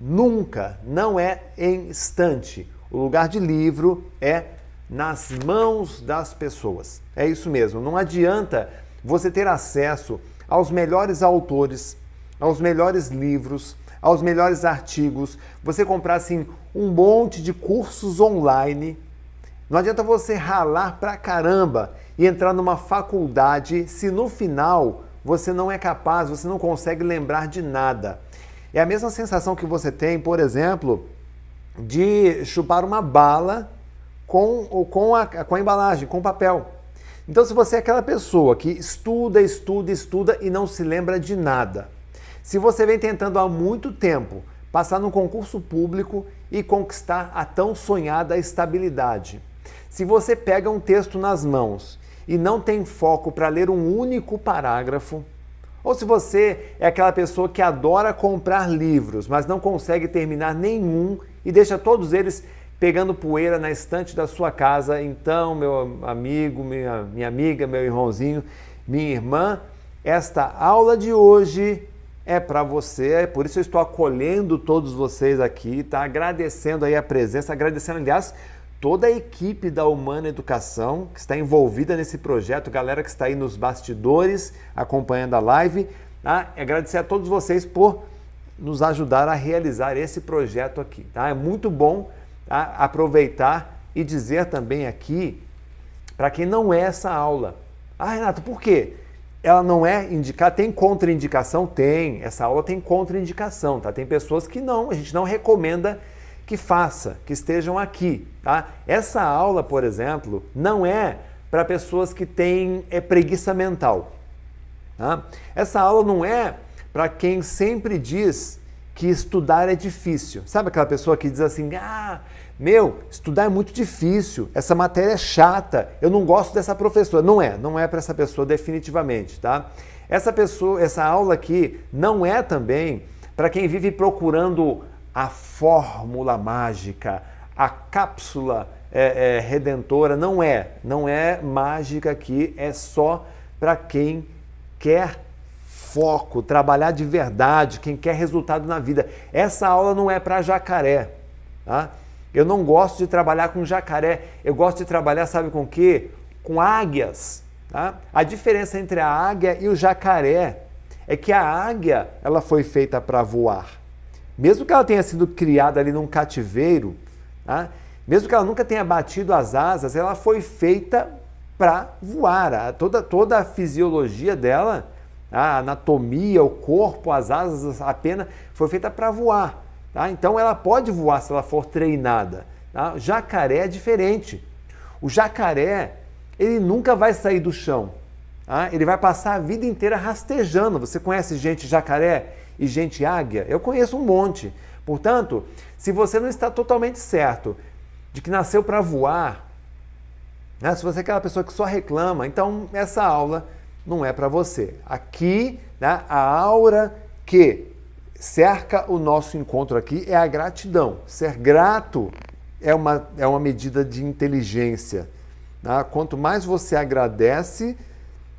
nunca, não é em estante. O lugar de livro é nas mãos das pessoas. É isso mesmo. Não adianta você ter acesso aos melhores autores, aos melhores livros, aos melhores artigos, você comprar assim um monte de cursos online. Não adianta você ralar pra caramba e entrar numa faculdade se no final você não é capaz, você não consegue lembrar de nada. É a mesma sensação que você tem, por exemplo, de chupar uma bala com, com, a, com a embalagem, com papel. Então, se você é aquela pessoa que estuda, estuda, estuda e não se lembra de nada, se você vem tentando há muito tempo passar no concurso público e conquistar a tão sonhada estabilidade, se você pega um texto nas mãos e não tem foco para ler um único parágrafo, ou se você é aquela pessoa que adora comprar livros, mas não consegue terminar nenhum e deixa todos eles pegando poeira na estante da sua casa, então, meu amigo, minha, minha amiga, meu irmãozinho, minha irmã, esta aula de hoje é para você, é por isso eu estou acolhendo todos vocês aqui, tá? Agradecendo aí a presença, agradecendo, aliás, toda a equipe da Humana Educação que está envolvida nesse projeto, galera que está aí nos bastidores acompanhando a live. Tá? Agradecer a todos vocês por nos ajudar a realizar esse projeto aqui. Tá? É muito bom tá? aproveitar e dizer também aqui para quem não é essa aula. Ah, Renato, por quê? ela não é indicada, tem contraindicação? Tem, essa aula tem contraindicação, tá? Tem pessoas que não, a gente não recomenda que faça, que estejam aqui, tá? Essa aula, por exemplo, não é para pessoas que têm é, preguiça mental, tá? Essa aula não é para quem sempre diz que estudar é difícil. Sabe aquela pessoa que diz assim: "Ah, meu, estudar é muito difícil, essa matéria é chata, eu não gosto dessa professora. Não é, não é para essa pessoa definitivamente, tá? Essa pessoa, essa aula aqui não é também para quem vive procurando a fórmula mágica, a cápsula é, é, redentora. Não é, não é mágica aqui, é só para quem quer foco, trabalhar de verdade, quem quer resultado na vida. Essa aula não é para jacaré, tá? Eu não gosto de trabalhar com jacaré, eu gosto de trabalhar, sabe com o quê? Com águias. Tá? A diferença entre a águia e o jacaré é que a águia ela foi feita para voar. Mesmo que ela tenha sido criada ali num cativeiro, tá? mesmo que ela nunca tenha batido as asas, ela foi feita para voar. Toda, toda a fisiologia dela, a anatomia, o corpo, as asas, a pena, foi feita para voar. Tá? Então ela pode voar se ela for treinada. Tá? Jacaré é diferente. O jacaré, ele nunca vai sair do chão. Tá? Ele vai passar a vida inteira rastejando. Você conhece gente jacaré e gente águia? Eu conheço um monte. Portanto, se você não está totalmente certo de que nasceu para voar, né? se você é aquela pessoa que só reclama, então essa aula não é para você. Aqui, né, a aura que cerca o nosso encontro aqui é a gratidão. Ser grato é uma, é uma medida de inteligência. Tá? Quanto mais você agradece,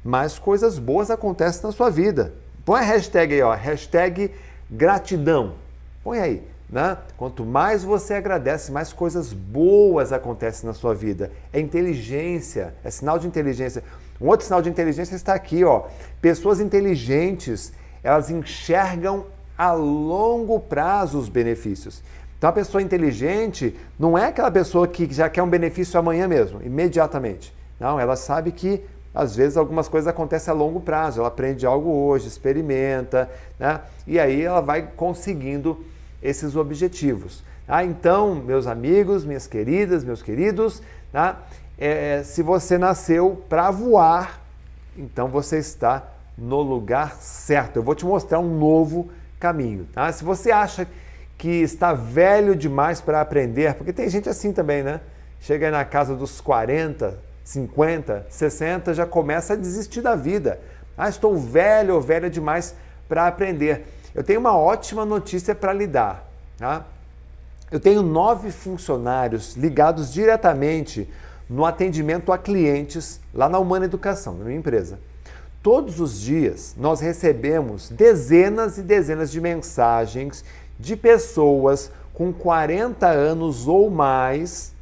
mais coisas boas acontecem na sua vida. Põe a hashtag aí, ó, hashtag gratidão. Põe aí. Né? Quanto mais você agradece, mais coisas boas acontecem na sua vida. É inteligência, é sinal de inteligência. Um outro sinal de inteligência está aqui, ó. Pessoas inteligentes, elas enxergam a longo prazo os benefícios. Então a pessoa inteligente não é aquela pessoa que já quer um benefício amanhã mesmo, imediatamente. Não, ela sabe que às vezes algumas coisas acontecem a longo prazo. Ela aprende algo hoje, experimenta, né? e aí ela vai conseguindo esses objetivos. Tá? Então, meus amigos, minhas queridas, meus queridos, tá? é, se você nasceu para voar, então você está no lugar certo. Eu vou te mostrar um novo caminho. Tá? Se você acha que está velho demais para aprender, porque tem gente assim também, né? Chega aí na casa dos 40, 50, 60, já começa a desistir da vida. Ah, estou velho ou velha demais para aprender. Eu tenho uma ótima notícia para lhe dar. Tá? Eu tenho nove funcionários ligados diretamente no atendimento a clientes lá na Humana Educação, na minha empresa. Todos os dias nós recebemos dezenas e dezenas de mensagens de pessoas com 40 anos ou mais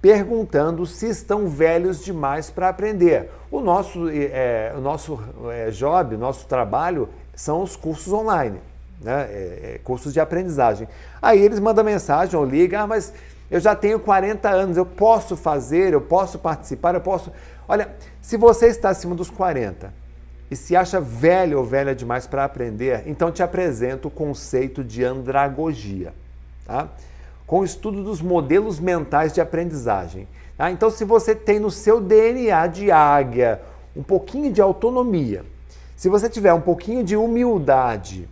perguntando se estão velhos demais para aprender. O nosso, é, o nosso é, job, o nosso trabalho são os cursos online, né? É, é, cursos de aprendizagem. Aí eles mandam mensagem ou ligam, ah, mas eu já tenho 40 anos, eu posso fazer, eu posso participar, eu posso. Olha, se você está acima dos 40 e se acha velho ou velha demais para aprender, então te apresento o conceito de andragogia, tá? com o estudo dos modelos mentais de aprendizagem. Tá? Então, se você tem no seu DNA de águia um pouquinho de autonomia, se você tiver um pouquinho de humildade,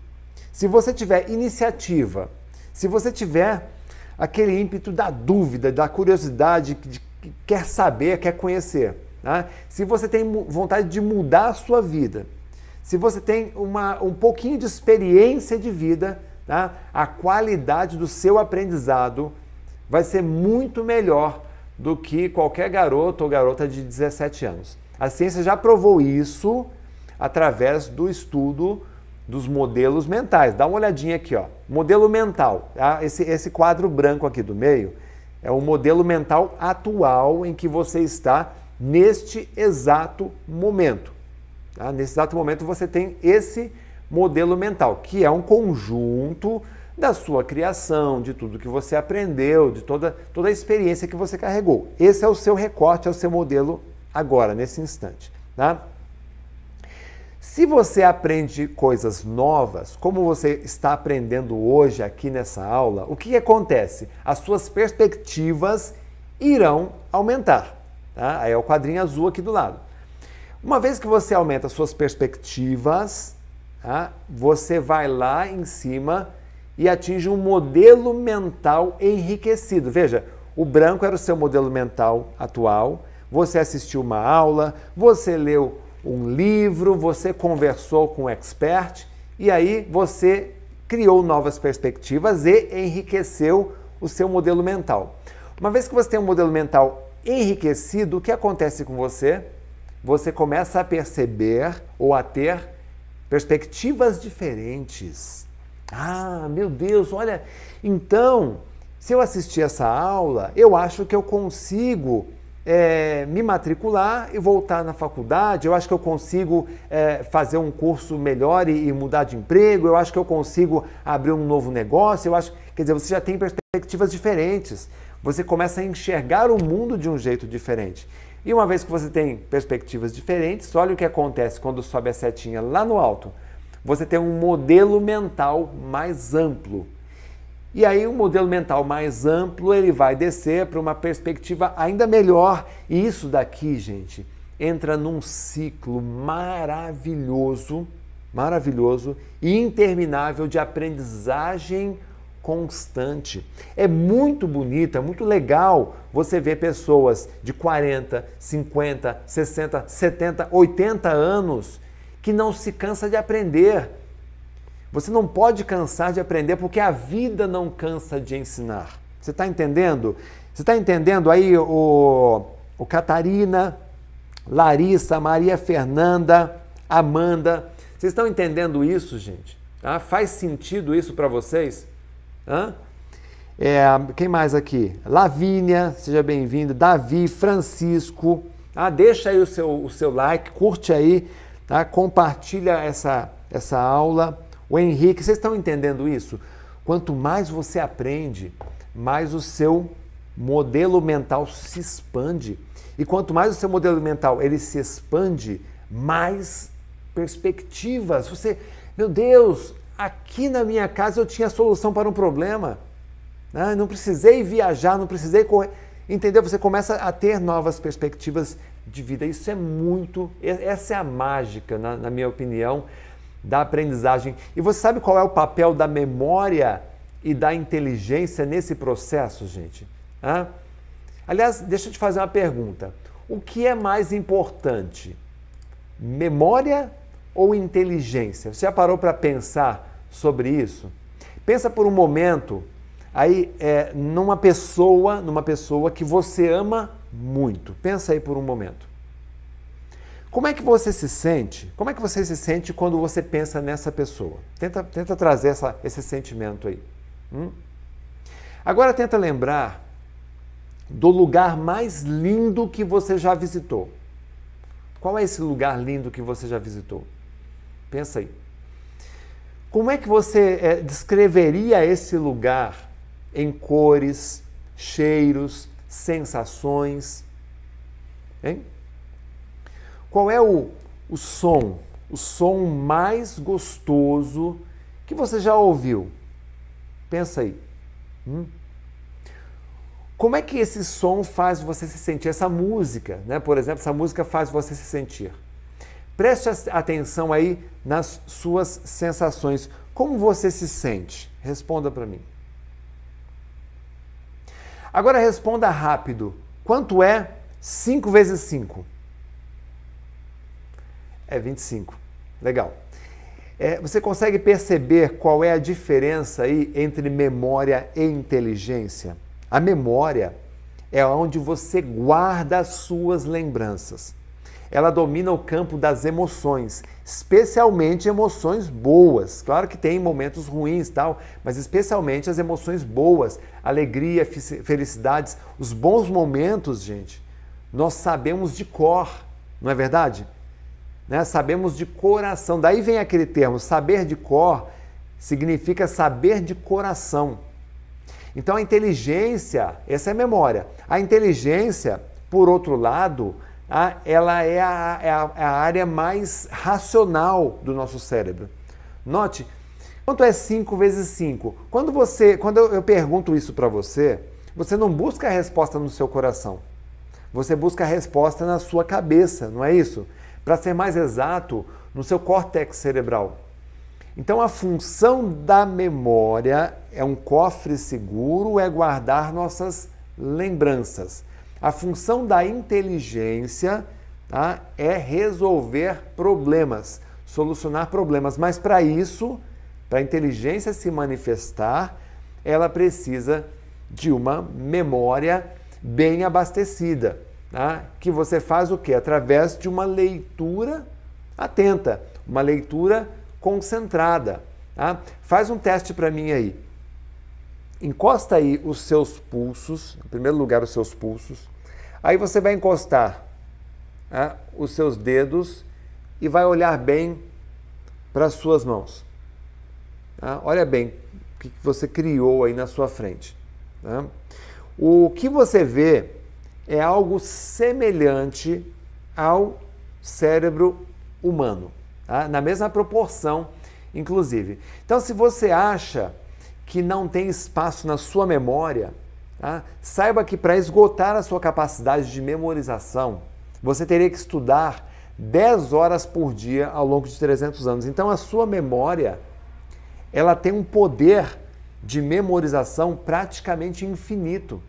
se você tiver iniciativa, se você tiver aquele ímpeto da dúvida, da curiosidade, de que quer saber, quer conhecer, tá? se você tem vontade de mudar a sua vida, se você tem uma, um pouquinho de experiência de vida, tá? a qualidade do seu aprendizado vai ser muito melhor do que qualquer garoto ou garota de 17 anos. A ciência já provou isso através do estudo dos modelos mentais. Dá uma olhadinha aqui, ó. Modelo mental. Tá? Esse, esse quadro branco aqui do meio é o modelo mental atual em que você está neste exato momento. Tá? Nesse exato momento você tem esse modelo mental, que é um conjunto da sua criação, de tudo que você aprendeu, de toda, toda a experiência que você carregou. Esse é o seu recorte, é o seu modelo agora, nesse instante. Tá? Se você aprende coisas novas, como você está aprendendo hoje aqui nessa aula, o que acontece? As suas perspectivas irão aumentar. Tá? Aí é o quadrinho azul aqui do lado. Uma vez que você aumenta suas perspectivas, tá? você vai lá em cima e atinge um modelo mental enriquecido. Veja, o branco era o seu modelo mental atual, você assistiu uma aula, você leu um livro, você conversou com um expert e aí você criou novas perspectivas e enriqueceu o seu modelo mental. Uma vez que você tem um modelo mental enriquecido, o que acontece com você? Você começa a perceber ou a ter perspectivas diferentes. Ah, meu Deus, olha, então, se eu assistir essa aula, eu acho que eu consigo é, me matricular e voltar na faculdade, eu acho que eu consigo é, fazer um curso melhor e, e, mudar de emprego, eu acho que eu consigo abrir um novo negócio, eu acho, quer dizer, você já tem perspectivas diferentes. Você começa a enxergar o mundo de um jeito diferente. E uma vez que você tem perspectivas diferentes, olha o que acontece quando sobe a setinha lá no alto. Você tem um modelo mental mais amplo. E aí o um modelo mental mais amplo, ele vai descer para uma perspectiva ainda melhor. E isso daqui, gente, entra num ciclo maravilhoso, maravilhoso e interminável de aprendizagem constante. É muito bonito, é muito legal você ver pessoas de 40, 50, 60, 70, 80 anos que não se cansa de aprender. Você não pode cansar de aprender porque a vida não cansa de ensinar. Você está entendendo? Você está entendendo aí o, o Catarina, Larissa, Maria Fernanda, Amanda? Vocês estão entendendo isso, gente? Ah, faz sentido isso para vocês? Hã? É, quem mais aqui? Lavínia, seja bem-vindo. Davi, Francisco. Ah, deixa aí o seu, o seu like, curte aí, tá? compartilha essa, essa aula. O Henrique, vocês estão entendendo isso? Quanto mais você aprende, mais o seu modelo mental se expande. E quanto mais o seu modelo mental ele se expande, mais perspectivas. Você, meu Deus, Aqui na minha casa eu tinha solução para um problema. Né? Não precisei viajar, não precisei correr. Entendeu? Você começa a ter novas perspectivas de vida. Isso é muito. Essa é a mágica, na, na minha opinião, da aprendizagem. E você sabe qual é o papel da memória e da inteligência nesse processo, gente? Hã? Aliás, deixa eu te fazer uma pergunta. O que é mais importante? Memória ou inteligência? Você já parou para pensar sobre isso? Pensa por um momento aí é, numa pessoa, numa pessoa que você ama muito. Pensa aí por um momento. Como é que você se sente? Como é que você se sente quando você pensa nessa pessoa? Tenta, tenta trazer essa, esse sentimento aí. Hum? Agora tenta lembrar do lugar mais lindo que você já visitou. Qual é esse lugar lindo que você já visitou? Pensa aí. Como é que você é, descreveria esse lugar em cores, cheiros, sensações? Hein? Qual é o, o som, o som mais gostoso que você já ouviu? Pensa aí. Hum? Como é que esse som faz você se sentir? Essa música, né? por exemplo, essa música faz você se sentir. Preste atenção aí nas suas sensações. Como você se sente? Responda para mim. Agora responda rápido. Quanto é 5 vezes 5? É 25. Legal. É, você consegue perceber qual é a diferença aí entre memória e inteligência? A memória é onde você guarda as suas lembranças. Ela domina o campo das emoções, especialmente emoções boas. Claro que tem momentos ruins, tal, mas especialmente as emoções boas, alegria, felicidades, os bons momentos, gente. Nós sabemos de cor, não é verdade? Né? Sabemos de coração. Daí vem aquele termo, saber de cor significa saber de coração. Então a inteligência, essa é a memória. A inteligência, por outro lado, ela é a, é a, é a área mais racional do nosso cérebro. Note, quanto é 5 vezes 5? Quando você, quando eu, eu pergunto isso para você, você não busca a resposta no seu coração. Você busca a resposta na sua cabeça, não é isso? Para ser mais exato, no seu córtex cerebral. Então, a função da memória é um cofre seguro, é guardar nossas lembranças. A função da inteligência tá, é resolver problemas, solucionar problemas. Mas para isso, para a inteligência se manifestar, ela precisa de uma memória bem abastecida, tá? que você faz o que? Através de uma leitura atenta, uma leitura concentrada. Tá? Faz um teste para mim aí. Encosta aí os seus pulsos, em primeiro lugar os seus pulsos. Aí você vai encostar tá? os seus dedos e vai olhar bem para as suas mãos. Tá? Olha bem o que você criou aí na sua frente. Tá? O que você vê é algo semelhante ao cérebro humano tá? na mesma proporção, inclusive. Então, se você acha que não tem espaço na sua memória, tá? saiba que para esgotar a sua capacidade de memorização, você teria que estudar 10 horas por dia ao longo de 300 anos. Então, a sua memória ela tem um poder de memorização praticamente infinito.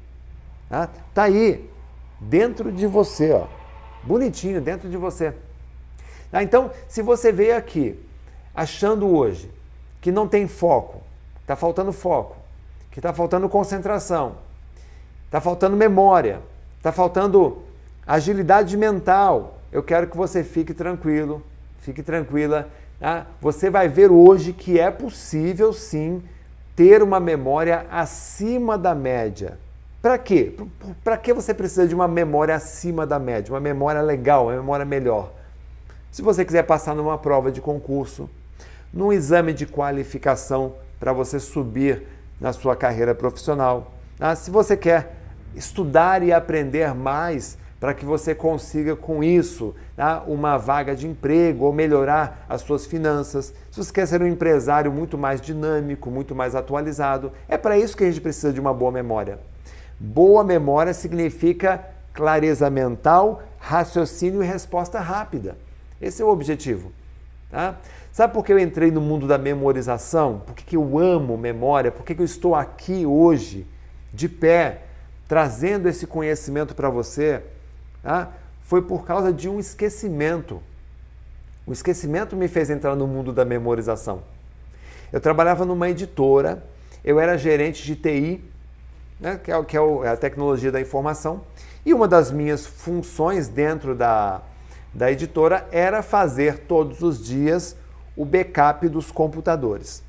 Tá, tá aí, dentro de você, ó, bonitinho, dentro de você. Ah, então, se você veio aqui achando hoje que não tem foco, está faltando foco, que está faltando concentração, está faltando memória, está faltando agilidade mental, eu quero que você fique tranquilo, fique tranquila. Tá? Você vai ver hoje que é possível sim ter uma memória acima da média. Para quê? Para que você precisa de uma memória acima da média? Uma memória legal, uma memória melhor. Se você quiser passar numa prova de concurso, num exame de qualificação para você subir na sua carreira profissional, ah, se você quer estudar e aprender mais para que você consiga com isso tá, uma vaga de emprego ou melhorar as suas finanças. Se você quer ser um empresário muito mais dinâmico, muito mais atualizado, é para isso que a gente precisa de uma boa memória. Boa memória significa clareza mental, raciocínio e resposta rápida. Esse é o objetivo. Tá? Sabe por que eu entrei no mundo da memorização? Por que, que eu amo memória? Por que, que eu estou aqui hoje, de pé, trazendo esse conhecimento para você? Tá? Foi por causa de um esquecimento. O esquecimento me fez entrar no mundo da memorização. Eu trabalhava numa editora, eu era gerente de TI, né, que, é, que é, é a tecnologia da informação, e uma das minhas funções dentro da, da editora era fazer todos os dias o backup dos computadores.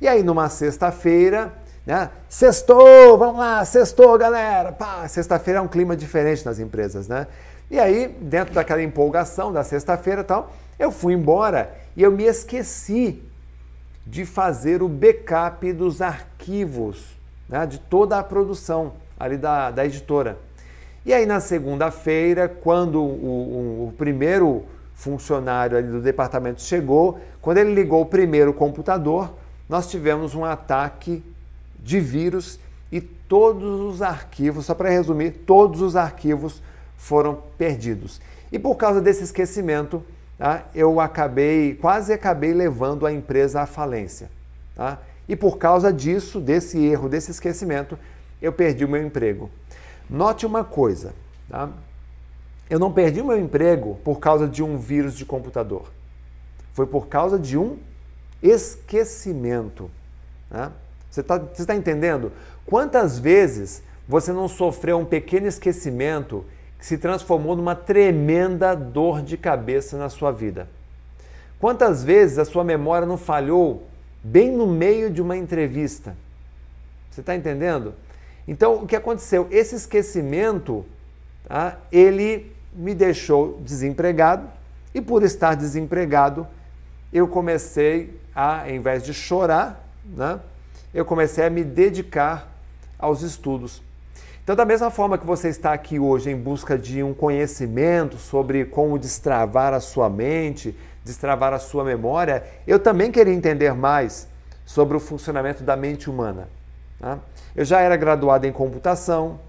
E aí, numa sexta-feira, né? Sextou, vamos lá, sextou, galera. Pá, sexta-feira é um clima diferente nas empresas, né? E aí, dentro daquela empolgação da sexta-feira tal, eu fui embora e eu me esqueci de fazer o backup dos arquivos, né? de toda a produção ali da, da editora. E aí, na segunda-feira, quando o, o, o primeiro funcionário ali do departamento chegou, quando ele ligou o primeiro computador, nós tivemos um ataque de vírus e todos os arquivos, só para resumir, todos os arquivos foram perdidos. E por causa desse esquecimento, tá, eu acabei, quase acabei levando a empresa à falência. Tá? E por causa disso, desse erro, desse esquecimento, eu perdi o meu emprego. Note uma coisa, tá? eu não perdi o meu emprego por causa de um vírus de computador. Foi por causa de um esquecimento. Né? Você está tá entendendo? Quantas vezes você não sofreu um pequeno esquecimento que se transformou numa tremenda dor de cabeça na sua vida? Quantas vezes a sua memória não falhou bem no meio de uma entrevista? Você está entendendo? Então, o que aconteceu? Esse esquecimento, tá, ele me deixou desempregado e por estar desempregado, eu comecei a, em vez de chorar, né, eu comecei a me dedicar aos estudos. Então, da mesma forma que você está aqui hoje em busca de um conhecimento sobre como destravar a sua mente, destravar a sua memória, eu também queria entender mais sobre o funcionamento da mente humana. Tá? Eu já era graduado em computação,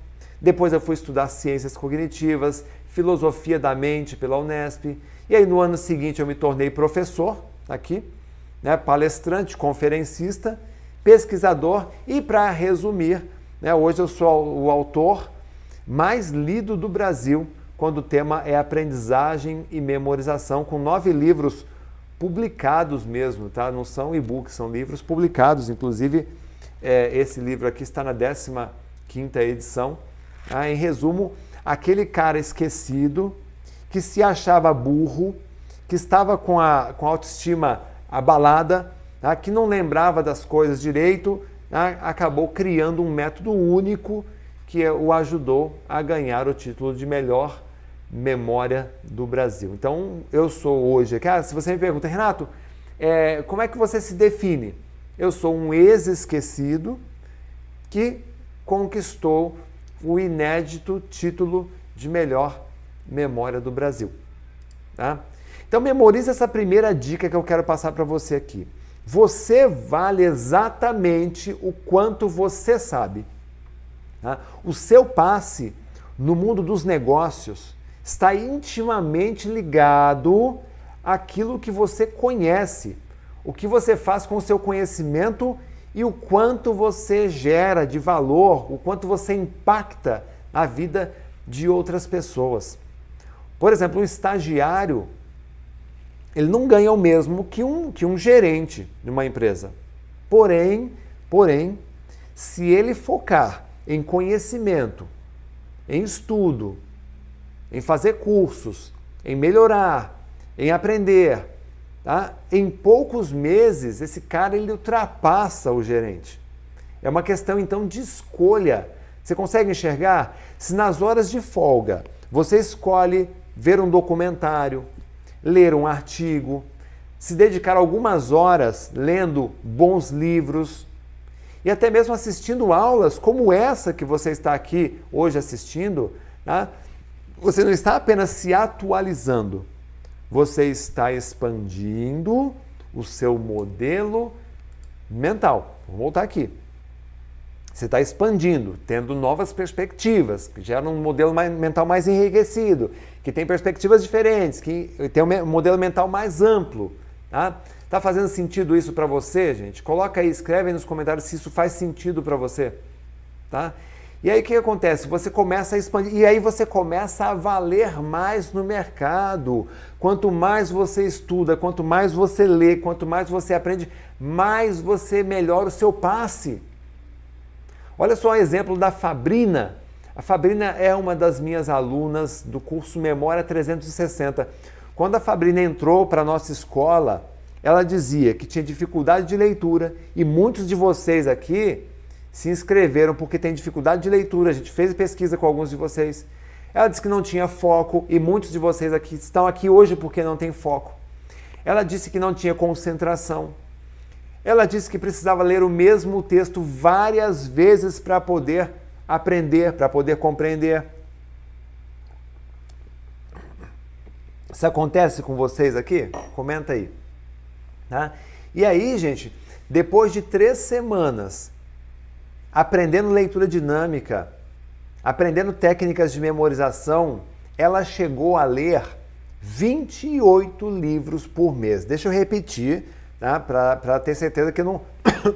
depois eu fui estudar ciências cognitivas, filosofia da mente pela Unesp, e aí no ano seguinte eu me tornei professor aqui, né, palestrante, conferencista, pesquisador e, para resumir, né, hoje eu sou o autor mais lido do Brasil quando o tema é aprendizagem e memorização, com nove livros publicados mesmo, tá? Não são e-books, são livros publicados. Inclusive, é, esse livro aqui está na 15 quinta edição. Ah, em resumo, aquele cara esquecido que se achava burro, que estava com a, com a autoestima abalada, tá? que não lembrava das coisas direito, tá? acabou criando um método único que o ajudou a ganhar o título de melhor memória do Brasil. Então, eu sou hoje, cara, se você me pergunta, Renato, é, como é que você se define? Eu sou um ex-esquecido que conquistou o inédito título de melhor memória do Brasil. Tá? Então memorize essa primeira dica que eu quero passar para você aqui. Você vale exatamente o quanto você sabe. Tá? O seu passe no mundo dos negócios está intimamente ligado àquilo que você conhece, o que você faz com o seu conhecimento e o quanto você gera de valor, o quanto você impacta a vida de outras pessoas. Por exemplo, um estagiário ele não ganha o mesmo que um, que um gerente de uma empresa. Porém, porém, se ele focar em conhecimento, em estudo, em fazer cursos, em melhorar, em aprender, tá? em poucos meses esse cara ele ultrapassa o gerente. É uma questão então de escolha. Você consegue enxergar? Se nas horas de folga você escolhe ver um documentário, ler um artigo, se dedicar algumas horas lendo bons livros e até mesmo assistindo aulas como essa que você está aqui hoje assistindo, tá? você não está apenas se atualizando, você está expandindo o seu modelo mental. Vou voltar aqui. Você está expandindo, tendo novas perspectivas, que gera um modelo mais, mental mais enriquecido, que tem perspectivas diferentes, que tem um modelo mental mais amplo. Tá? Tá fazendo sentido isso para você, gente? Coloca aí, escreve aí nos comentários se isso faz sentido para você. Tá? E aí o que acontece? Você começa a expandir, e aí você começa a valer mais no mercado. Quanto mais você estuda, quanto mais você lê, quanto mais você aprende, mais você melhora o seu passe. Olha só o exemplo da Fabrina. A Fabrina é uma das minhas alunas do curso Memória 360. Quando a Fabrina entrou para a nossa escola, ela dizia que tinha dificuldade de leitura e muitos de vocês aqui se inscreveram porque tem dificuldade de leitura. A gente fez pesquisa com alguns de vocês. Ela disse que não tinha foco e muitos de vocês aqui estão aqui hoje porque não tem foco. Ela disse que não tinha concentração. Ela disse que precisava ler o mesmo texto várias vezes para poder aprender, para poder compreender. Isso acontece com vocês aqui? Comenta aí. Tá? E aí, gente, depois de três semanas aprendendo leitura dinâmica, aprendendo técnicas de memorização, ela chegou a ler 28 livros por mês. Deixa eu repetir, tá? para ter certeza que não.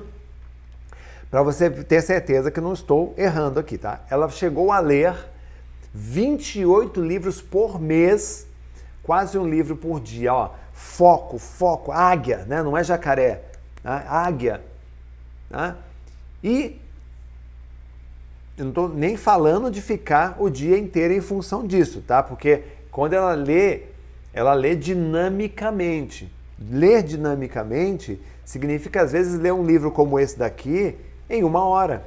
para você ter certeza que não estou errando aqui, tá? Ela chegou a ler 28 livros por mês, quase um livro por dia, ó. Foco, foco, águia, né? Não é jacaré, tá? águia. Tá? E eu não estou nem falando de ficar o dia inteiro em função disso, tá? Porque quando ela lê, ela lê dinamicamente. Ler dinamicamente significa, às vezes, ler um livro como esse daqui em uma hora.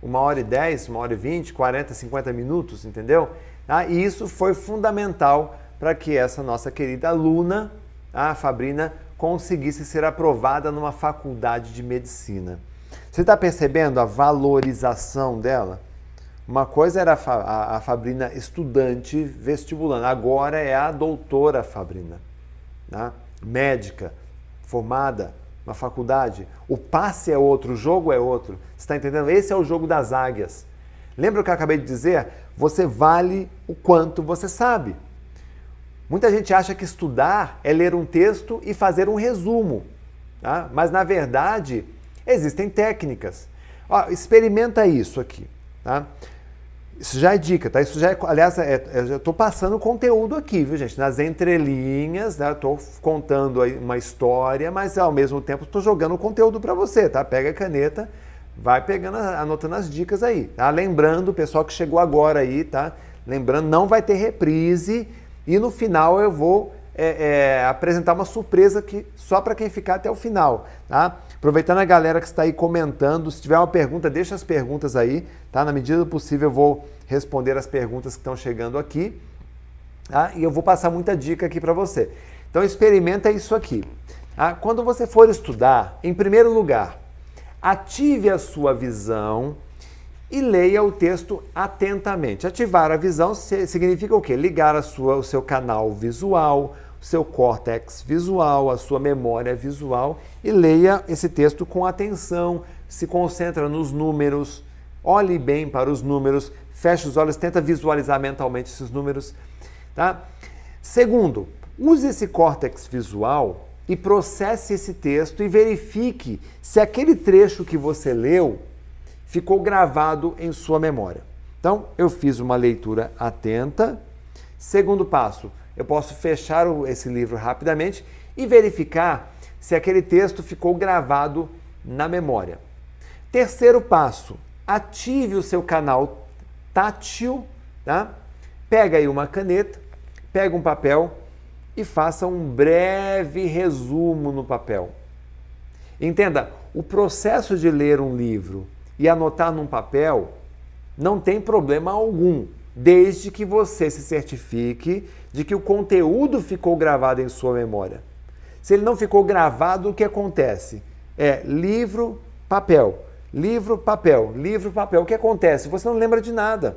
Uma hora e dez, uma hora e vinte, quarenta, cinquenta minutos, entendeu? Ah, e isso foi fundamental para que essa nossa querida aluna, a Fabrina, conseguisse ser aprovada numa faculdade de medicina. Você está percebendo a valorização dela? Uma coisa era a, a, Fabrina estudante vestibulando, agora é a doutora Fabrina, né? médica, formada, uma faculdade. O passe é outro, o jogo é outro. Você está entendendo? Esse é o jogo das águias. Lembra o que eu acabei de dizer? Você vale o quanto você sabe. Muita gente acha que estudar é ler um texto e fazer um resumo. Tá? Mas, na verdade, existem técnicas. Ó, experimenta isso aqui. Tá? Isso já é dica, tá? Isso já é, aliás, é, é eu estou passando conteúdo aqui, viu, gente? Nas entrelinhas, né? Estou contando uma história, mas ao mesmo tempo estou jogando conteúdo para você, tá? Pega a caneta, vai pegando, anotando as dicas aí, tá? Lembrando, o pessoal que chegou agora aí, tá? Lembrando, não vai ter reprise e no final eu vou é, é, apresentar uma surpresa aqui só para quem ficar até o final, tá? Aproveitando a galera que está aí comentando, se tiver uma pergunta, deixa as perguntas aí, tá? Na medida do possível eu vou responder as perguntas que estão chegando aqui, tá? E eu vou passar muita dica aqui para você. Então experimenta isso aqui. Tá? Quando você for estudar, em primeiro lugar, ative a sua visão e leia o texto atentamente. Ativar a visão significa o quê? Ligar a sua, o seu canal visual, seu córtex visual, a sua memória visual e leia esse texto com atenção, se concentra nos números, olhe bem para os números, feche os olhos, tenta visualizar mentalmente esses números, tá? Segundo, use esse córtex visual e processe esse texto e verifique se aquele trecho que você leu ficou gravado em sua memória. Então, eu fiz uma leitura atenta. Segundo passo, eu posso fechar esse livro rapidamente e verificar se aquele texto ficou gravado na memória. Terceiro passo, ative o seu canal tátil, tá? Pega aí uma caneta, pega um papel e faça um breve resumo no papel. Entenda, o processo de ler um livro e anotar num papel não tem problema algum desde que você se certifique de que o conteúdo ficou gravado em sua memória. Se ele não ficou gravado, o que acontece? É livro, papel, livro, papel, livro, papel. O que acontece? Você não lembra de nada.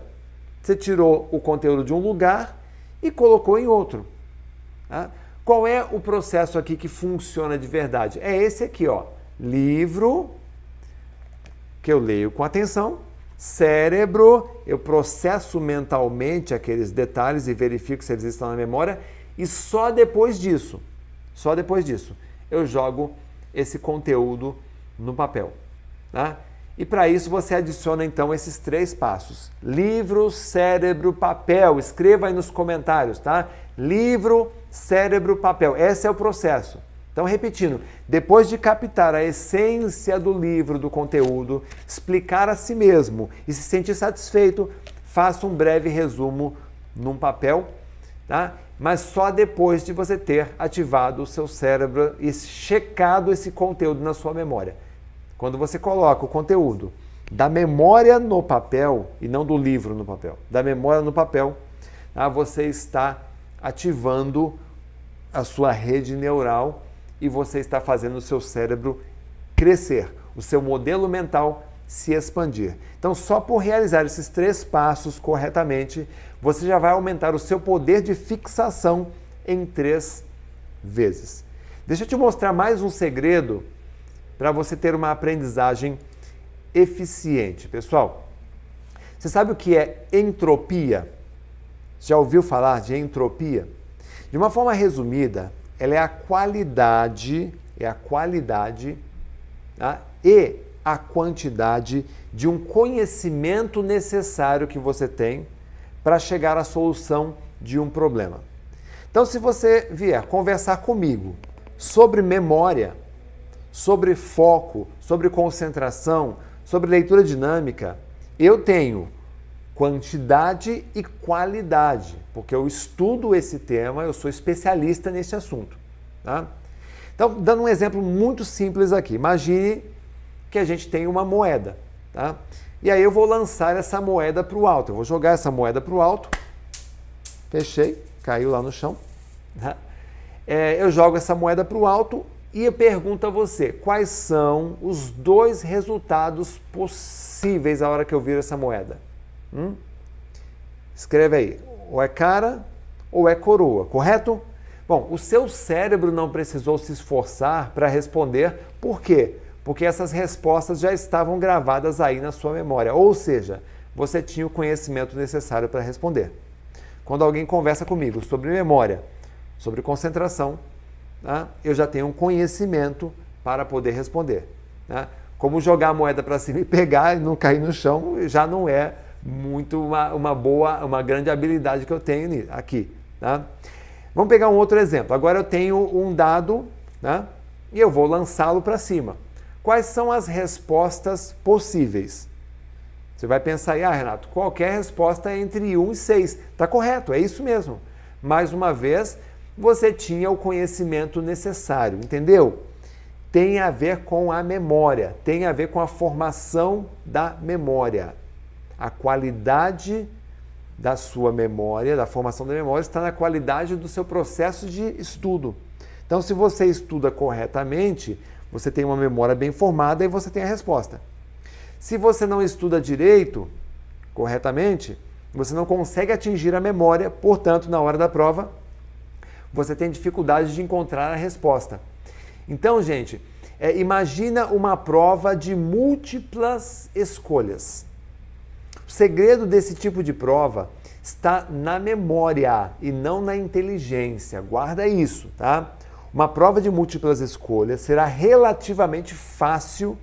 Você tirou o conteúdo de um lugar e colocou em outro. Tá? Qual é o processo aqui que funciona de verdade? É esse aqui, ó. Livro, que eu leio com atenção, Cérebro, eu processo mentalmente aqueles detalhes e verifico se eles estão na memória, e só depois disso, só depois disso, eu jogo esse conteúdo no papel. Tá? E para isso você adiciona então esses três passos: livro, cérebro, papel. Escreva aí nos comentários, tá? Livro, cérebro, papel. Esse é o processo. Então, repetindo, depois de captar a essência do livro, do conteúdo, explicar a si mesmo e se sentir satisfeito, faça um breve resumo num papel, tá? mas só depois de você ter ativado o seu cérebro e checado esse conteúdo na sua memória. Quando você coloca o conteúdo da memória no papel e não do livro no papel, da memória no papel, tá? você está ativando a sua rede neural e você está fazendo o seu cérebro crescer, o seu modelo mental se expandir. Então, só por realizar esses três passos corretamente, você já vai aumentar o seu poder de fixação em três vezes. Deixa eu te mostrar mais um segredo para você ter uma aprendizagem eficiente. Pessoal, você sabe o que é entropia? Já ouviu falar de entropia? De uma forma resumida, ela é a qualidade, é a qualidade tá? e a quantidade de um conhecimento necessário que você tem para chegar à solução de um problema. Então, se você vier conversar comigo sobre memória, sobre foco, sobre concentração, sobre leitura dinâmica, eu tenho quantidade e qualidade, porque eu estudo esse tema, eu sou especialista nesse assunto. Tá? Então, dando um exemplo muito simples aqui, imagine que a gente tem uma moeda. Tá? E aí eu vou lançar essa moeda para o alto. Eu vou jogar essa moeda para o alto. Fechei, caiu lá no chão. Tá? É, eu jogo essa moeda para o alto e eu pergunto a você quais são os dois resultados possíveis a hora que eu viro essa moeda. Hum? Escreve aí, ou é cara ou é coroa, correto? Bom, o seu cérebro não precisou se esforçar para responder, por quê? porque essas respostas já estavam gravadas aí na sua memória, ou seja, você tinha o conhecimento necessário para responder. Quando alguém conversa comigo sobre memória, sobre concentração, né, eu já tenho um conhecimento para poder responder. Né? Como jogar a moeda para cima e pegar e não cair no chão já não é muito uma, uma boa, uma grande habilidade que eu tenho aqui. Tá? Vamos pegar um outro exemplo. Agora eu tenho um dado né, e eu vou lançá-lo para cima. Quais são as respostas possíveis? Você vai pensar aí, ah, Renato, qualquer resposta é entre 1 e 6. Está correto, é isso mesmo. Mais uma vez, você tinha o conhecimento necessário, entendeu? Tem a ver com a memória, tem a ver com a formação da memória. A qualidade da sua memória, da formação da memória, está na qualidade do seu processo de estudo. Então, se você estuda corretamente, você tem uma memória bem formada e você tem a resposta. Se você não estuda direito, corretamente, você não consegue atingir a memória, portanto, na hora da prova, você tem dificuldade de encontrar a resposta. Então, gente, é, imagina uma prova de múltiplas escolhas. O segredo desse tipo de prova está na memória e não na inteligência. Guarda isso, tá? Uma prova de múltiplas escolhas será relativamente fácil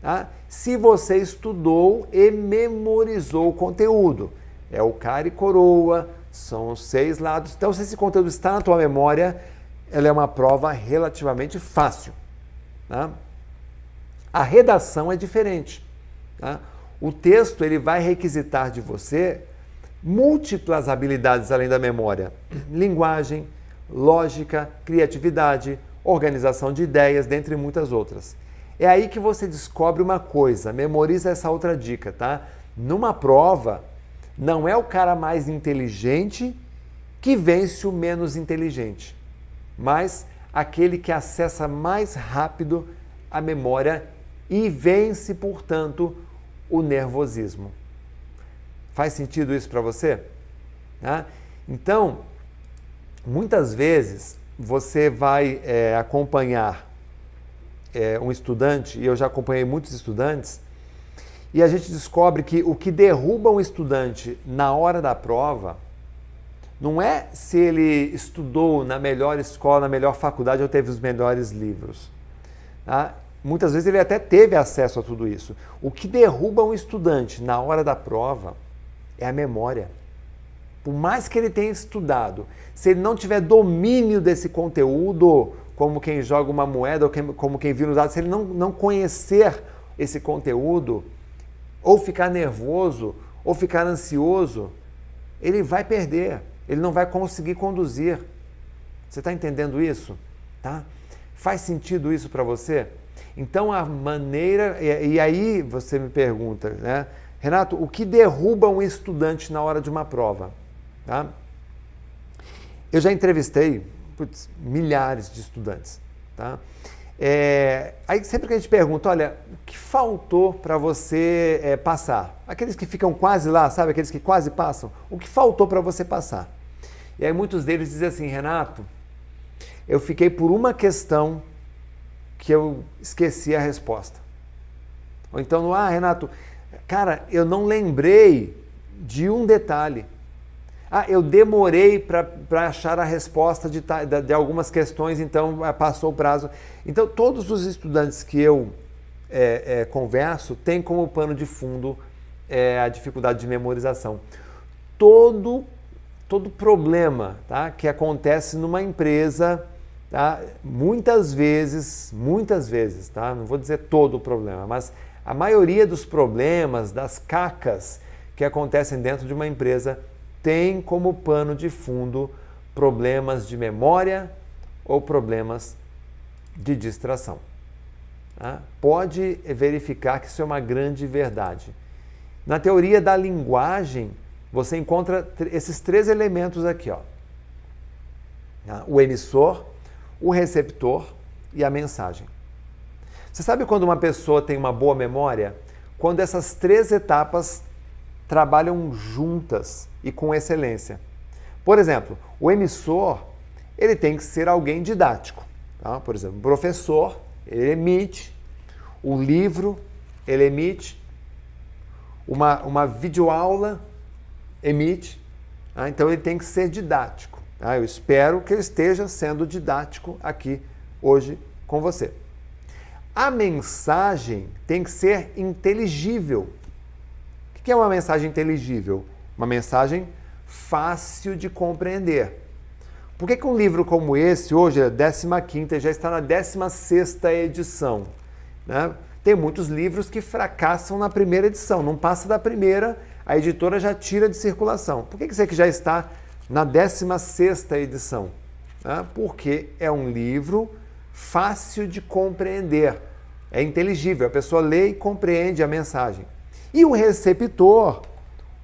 tá? se você estudou e memorizou o conteúdo. É o cara e coroa, são os seis lados. Então, se esse conteúdo está na tua memória, ela é uma prova relativamente fácil. Tá? A redação é diferente. Tá? O texto ele vai requisitar de você múltiplas habilidades além da memória: linguagem, lógica, criatividade, organização de ideias, dentre muitas outras. É aí que você descobre uma coisa, memoriza essa outra dica, tá? Numa prova, não é o cara mais inteligente que vence o menos inteligente, mas aquele que acessa mais rápido a memória e vence, portanto, o nervosismo. Faz sentido isso para você? Tá? Então, Muitas vezes você vai é, acompanhar é, um estudante, e eu já acompanhei muitos estudantes, e a gente descobre que o que derruba um estudante na hora da prova não é se ele estudou na melhor escola, na melhor faculdade ou teve os melhores livros. Tá? Muitas vezes ele até teve acesso a tudo isso. O que derruba um estudante na hora da prova é a memória por mais que ele tenha estudado, se ele não tiver domínio desse conteúdo, como quem joga uma moeda, ou quem, como quem viu nos dados, se ele não, não conhecer esse conteúdo, ou ficar nervoso, ou ficar ansioso, ele vai perder, ele não vai conseguir conduzir. Você está entendendo isso? Tá? Faz sentido isso para você? Então a maneira. E, e, aí você me pergunta, né? Renato, o que derruba um estudante na hora de uma prova? Tá? Eu já entrevistei putz, milhares de estudantes. Tá? É, aí sempre que a gente pergunta, olha, o que faltou para você é, passar? Aqueles que ficam quase lá, sabe? Aqueles que quase passam. O que faltou para você passar? E aí muitos deles dizem assim, Renato, eu fiquei por uma questão que eu esqueci a resposta. Ou então, ah, Renato, cara, eu não lembrei de um detalhe. Ah, eu demorei para achar a resposta de, de, algumas questões, então ah, passou o prazo. Então, todos os estudantes que eu é, é, converso têm como pano de fundo é, a dificuldade de memorização. Todo, todo problema tá, que acontece numa empresa, tá, muitas vezes, muitas vezes, tá, não vou dizer todo o problema, mas a maioria dos problemas, das cacas que acontecem dentro de uma empresa tem como pano de fundo problemas de memória ou problemas de distração. Tá? Pode verificar que isso é uma grande verdade. Na teoria da linguagem, você encontra esses três elementos aqui: ó. Tá? o emissor, o receptor e a mensagem. Você sabe quando uma pessoa tem uma boa memória? Quando essas três etapas trabalham juntas e com excelência. Por exemplo, o emissor ele tem que ser alguém didático. Tá? Por exemplo, o professor ele emite, o livro ele emite, uma, uma videoaula emite, tá? então ele tem que ser didático. Tá? Eu espero que ele esteja sendo didático aqui hoje com você. A mensagem tem que ser inteligível. O que é uma mensagem inteligível? Uma mensagem fácil de compreender. Por que, que um livro como esse, hoje é a 15 já está na 16 edição? Né? Tem muitos livros que fracassam na primeira edição, não passa da primeira, a editora já tira de circulação. Por que, que já está na 16 edição? Né? Porque é um livro fácil de compreender, é inteligível, a pessoa lê e compreende a mensagem. E o receptor,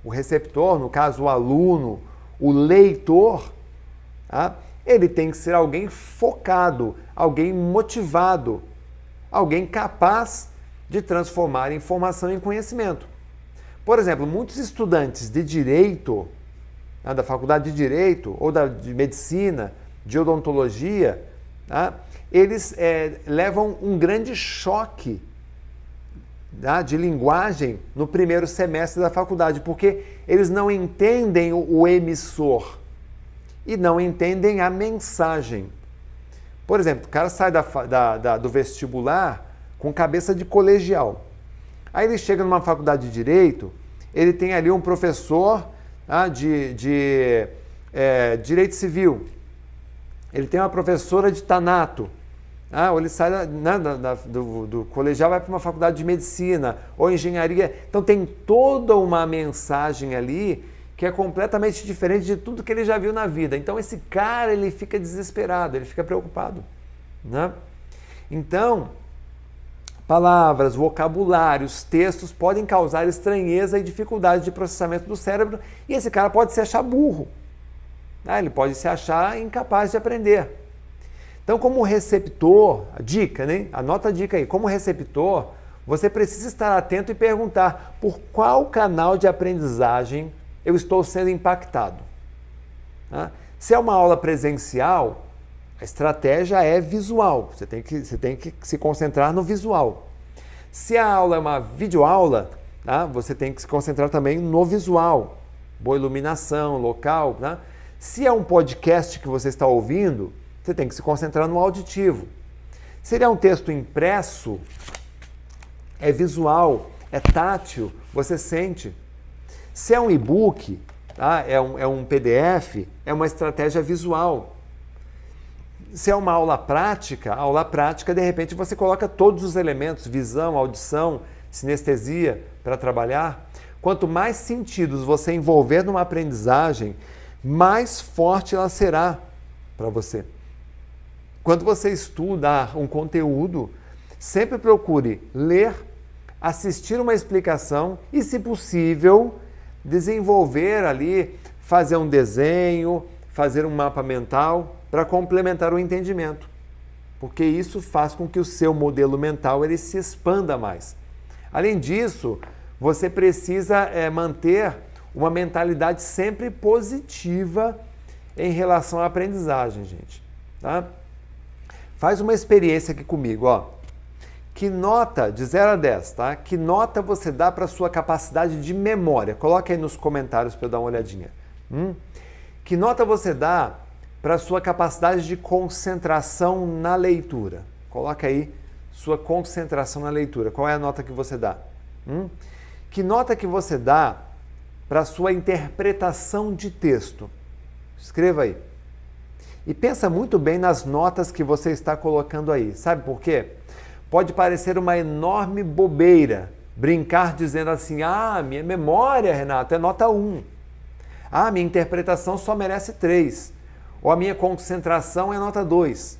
o receptor, no caso o aluno, o leitor, tá? ele tem que ser alguém focado, alguém motivado, alguém capaz de transformar informação em conhecimento. Por exemplo, muitos estudantes de direito, né, da faculdade de direito ou da, de medicina, de odontologia, tá? eles é, levam um grande choque né, de linguagem no primeiro semestre da faculdade, porque eles não entendem o, o emissor e não entendem a mensagem. Por exemplo, o cara sai da, da, da, do vestibular com cabeça de colegial. Aí ele chega numa faculdade de direito, ele tem ali um professor ah, de, de é, direito civil, ele tem uma professora de tanato, ah, ou ele sai da, né, da, do, do, colegial vai para uma faculdade de medicina ou engenharia. Então tem toda uma mensagem ali que é completamente diferente de tudo que ele já viu na vida. Então esse cara ele fica desesperado, ele fica preocupado, né? Então palavras, vocabulários, textos podem causar estranheza e dificuldade de processamento do cérebro e esse cara pode se achar burro. Né? Ele pode se achar incapaz de aprender. Então, como receptor, a dica, né? Anota a dica aí. Como receptor, você precisa estar atento e perguntar por qual canal de aprendizagem eu estou sendo impactado. Tá? Se é uma aula presencial, a estratégia é visual. Você tem que, você tem que se concentrar no visual. Se a aula é uma videoaula, tá? você tem que se concentrar também no visual. Boa iluminação, local. Tá? Se é um podcast que você está ouvindo, você tem que se concentrar no auditivo. Se ele é um texto impresso, é visual, é tátil, você sente. Se é um e-book, tá? é, um, é um PDF, é uma estratégia visual. Se é uma aula prática, aula prática, de repente, você coloca todos os elementos, visão, audição, sinestesia, para trabalhar. Quanto mais sentidos você envolver numa aprendizagem, mais forte ela será para você. Quando você estuda um conteúdo, sempre procure ler, assistir uma explicação e, se possível, desenvolver ali, fazer um desenho, fazer um mapa mental para complementar o entendimento. Porque isso faz com que o seu modelo mental ele se expanda mais. Além disso, você precisa é, manter uma mentalidade sempre positiva em relação à aprendizagem, gente. Tá? Faz uma experiência aqui comigo, ó. Que nota, de 0 a 10, tá? Que nota você dá para sua capacidade de memória? Coloque aí nos comentários para eu dar uma olhadinha. Hum? Que nota você dá para sua capacidade de concentração na leitura? Coloca aí sua concentração na leitura. Qual é a nota que você dá? Hum? Que nota que você dá para sua interpretação de texto? Escreva aí. E pensa muito bem nas notas que você está colocando aí. Sabe por quê? Pode parecer uma enorme bobeira brincar dizendo assim: ah, minha memória, Renato, é nota 1. Ah, minha interpretação só merece 3. Ou a minha concentração é nota 2.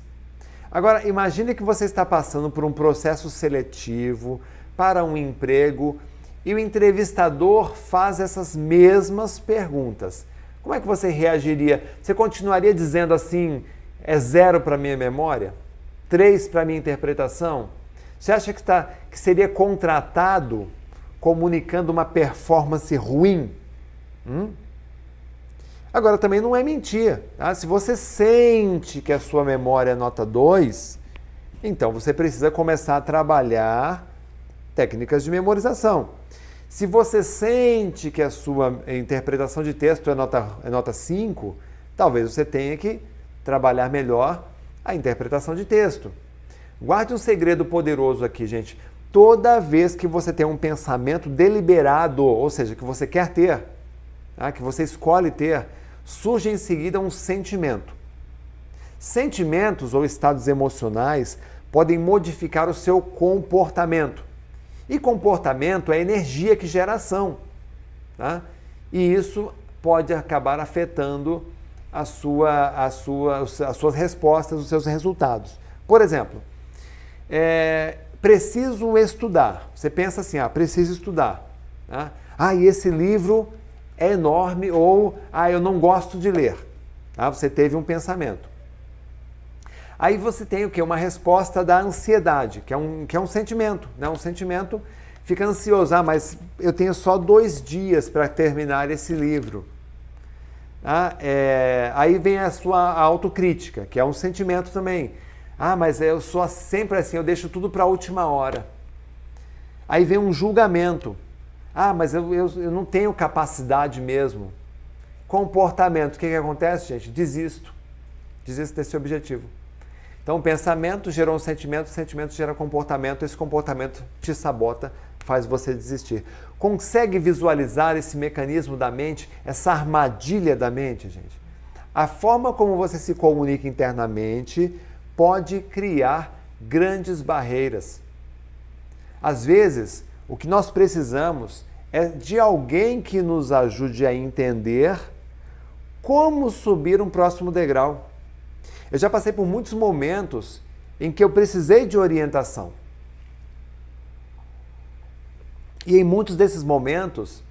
Agora, imagine que você está passando por um processo seletivo para um emprego e o entrevistador faz essas mesmas perguntas. Como é que você reagiria? Você continuaria dizendo assim: é zero para minha memória? Três para minha interpretação? Você acha que, tá, que seria contratado comunicando uma performance ruim? Hum? Agora, também não é mentir. Tá? Se você sente que a sua memória é nota 2, então você precisa começar a trabalhar técnicas de memorização. Se você sente que a sua interpretação de texto é nota, é nota 5, talvez você tenha que trabalhar melhor a interpretação de texto. Guarde um segredo poderoso aqui, gente. Toda vez que você tem um pensamento deliberado, ou seja, que você quer ter, tá? que você escolhe ter, surge em seguida um sentimento. Sentimentos ou estados emocionais podem modificar o seu comportamento. E comportamento é energia que gera ação. Tá? E isso pode acabar afetando a sua, a sua, as suas respostas, os seus resultados. Por exemplo, é, preciso estudar. Você pensa assim, ah, preciso estudar. Tá? Ah, e esse livro é enorme ou ah, eu não gosto de ler. Tá? Você teve um pensamento. Aí você tem o que? Uma resposta da ansiedade, que é um, que é um sentimento. Né? Um sentimento fica ansioso, ah, mas eu tenho só dois dias para terminar esse livro. Ah, é, aí vem a sua autocrítica, que é um sentimento também. Ah, mas eu sou sempre assim, eu deixo tudo para a última hora. Aí vem um julgamento. Ah, mas eu, eu, eu não tenho capacidade mesmo. Comportamento, o que, que acontece, gente? Desisto. Desisto desse objetivo. Então, pensamento gerou um sentimento, sentimento gera comportamento, esse comportamento te sabota, faz você desistir. Consegue visualizar esse mecanismo da mente, essa armadilha da mente, gente? A forma como você se comunica internamente pode criar grandes barreiras. Às vezes, o que nós precisamos é de alguém que nos ajude a entender como subir um próximo degrau. Eu já passei por muitos momentos em que eu precisei de orientação. E em muitos desses momentos,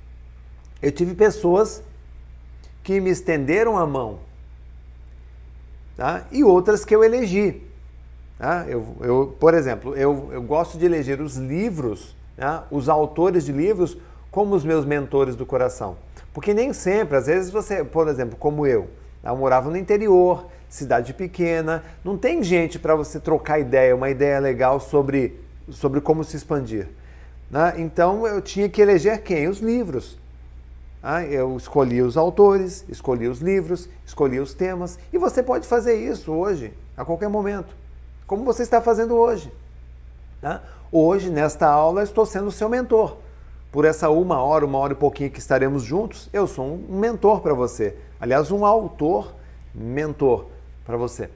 eu tive pessoas que me estenderam a mão tá? e outras que eu elegi. Tá? Eu, eu, por exemplo, eu, eu gosto de eleger os livros, tá? os autores de livros, como os meus mentores do coração. Porque nem sempre, às vezes você, por exemplo, como eu, eu morava no interior, cidade pequena, não tem gente para você trocar ideia, uma ideia legal sobre, sobre como se expandir. Né? Então eu tinha que eleger quem? Os livros. Ah, eu escolhi os autores, escolhi os livros, escolhi os temas. E você pode fazer isso hoje, a qualquer momento, como você está fazendo hoje. Né? Hoje, nesta aula, estou sendo seu mentor. Por essa uma hora, uma hora e pouquinho que estaremos juntos, eu sou um mentor para você. Aliás, um autor mentor para você.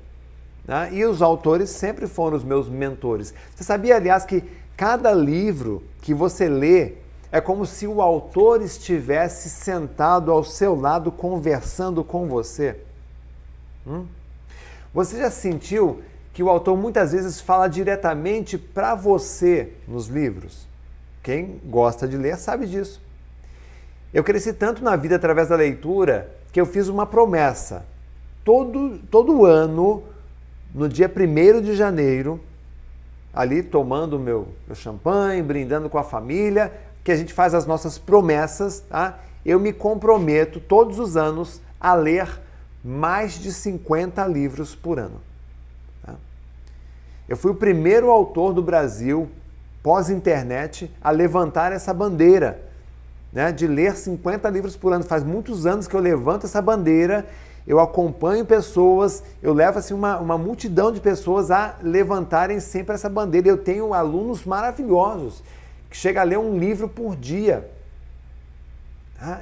Né? E os autores sempre foram os meus mentores. Você sabia, aliás, que cada livro que você lê É como se o autor estivesse sentado ao seu lado conversando com você. Hum? Você já sentiu que o autor muitas vezes fala diretamente para você nos livros? Quem gosta de ler sabe disso. Eu cresci tanto na vida através da leitura que eu fiz uma promessa. Todo, todo ano, no dia 1 de janeiro, ali tomando meu, meu champanhe, brindando com a família, que a gente faz as nossas promessas, tá? eu me comprometo todos os anos a ler mais de 50 livros por ano. Eu fui o primeiro autor do Brasil, pós-internet, a levantar essa bandeira né, de ler 50 livros por ano. Faz muitos anos que eu levanto essa bandeira, eu acompanho pessoas, eu levo assim, uma, uma multidão de pessoas a levantarem sempre essa bandeira. Eu tenho alunos maravilhosos que chegam a ler um livro por dia, tá?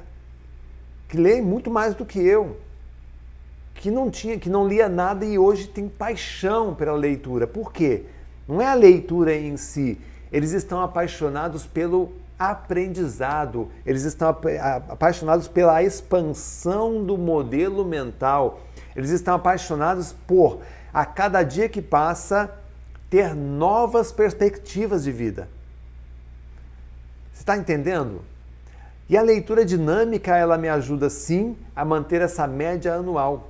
que leem muito mais do que eu, que não tinha, que não lia nada e hoje tem paixão pela leitura. Por quê? Não é a leitura em si, eles estão apaixonados pelo aprendizado, eles estão apaixonados pela expansão do modelo mental, eles estão apaixonados por, a cada dia que passa, ter novas perspectivas de vida. Você está entendendo? E a leitura dinâmica, ela me ajuda sim a manter essa média anual.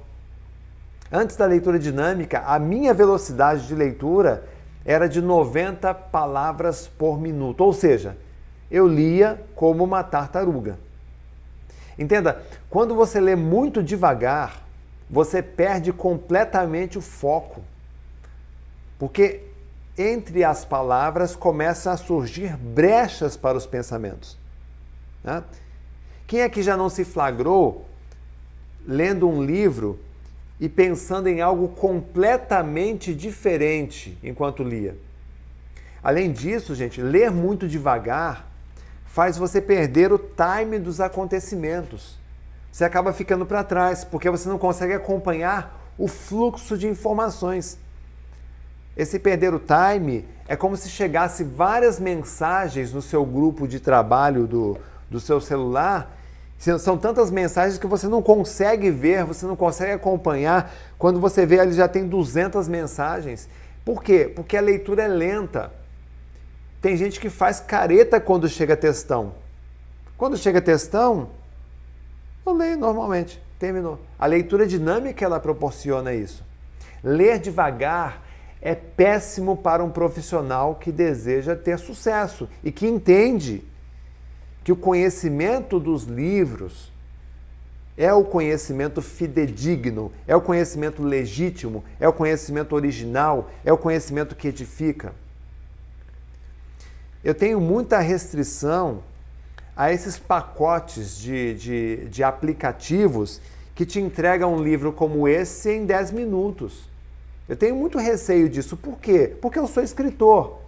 Antes da leitura dinâmica, a minha velocidade de leitura era de 90 palavras por minuto, ou seja, eu lia como uma tartaruga. Entenda, quando você lê muito devagar, você perde completamente o foco. Porque entre as palavras começam a surgir brechas para os pensamentos. Né? Quem é que já não se flagrou lendo um livro e pensando em algo completamente diferente enquanto lia? Além disso, gente, ler muito devagar faz você perder o time dos acontecimentos. Você acaba ficando para trás, porque você não consegue acompanhar o fluxo de informações. Esse perder o time é como se chegasse várias mensagens no seu grupo de trabalho do, do seu celular. São tantas mensagens que você não consegue ver, você não consegue acompanhar. Quando você vê, ali já tem 200 mensagens. Por quê? Porque a leitura é lenta. Tem gente que faz careta quando chega textão. Quando chega textão, eu leio normalmente. Terminou. A leitura dinâmica ela proporciona isso. Ler devagar é péssimo para um profissional que deseja ter sucesso e que entende que o conhecimento dos livros é o conhecimento fidedigno, é o conhecimento legítimo, é o conhecimento original, é o conhecimento que edifica. Eu tenho muita restrição a esses pacotes de, de, de aplicativos que te entregam um livro como esse em 10 minutos. Eu tenho muito receio disso. Por quê? Porque eu sou escritor.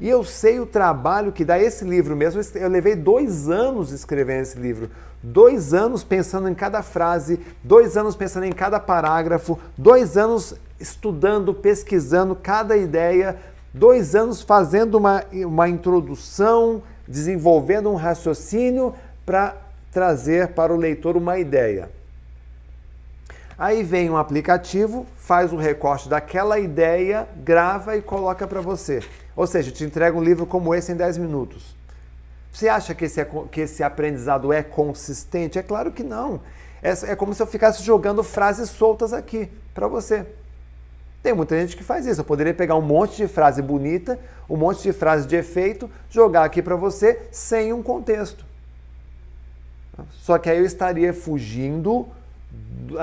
E eu sei o trabalho que dá esse livro mesmo. Eu levei dois anos escrevendo esse livro. Dois anos pensando em cada frase, dois anos pensando em cada parágrafo, dois anos estudando, pesquisando cada ideia dois anos fazendo uma, uma introdução, desenvolvendo um raciocínio para trazer para o leitor uma ideia. Aí vem um aplicativo, faz o recorte daquela ideia, grava e coloca para você. Ou seja, te entrega um livro como esse em 10 minutos. Você acha que esse, é, que esse aprendizado é consistente? É claro que não. É, é como se eu ficasse jogando frases soltas aqui para você. Tem muita gente que faz isso. Eu poderia pegar um monte de frase bonita, um monte de frase de efeito, jogar aqui para você sem um contexto. Só que aí eu estaria fugindo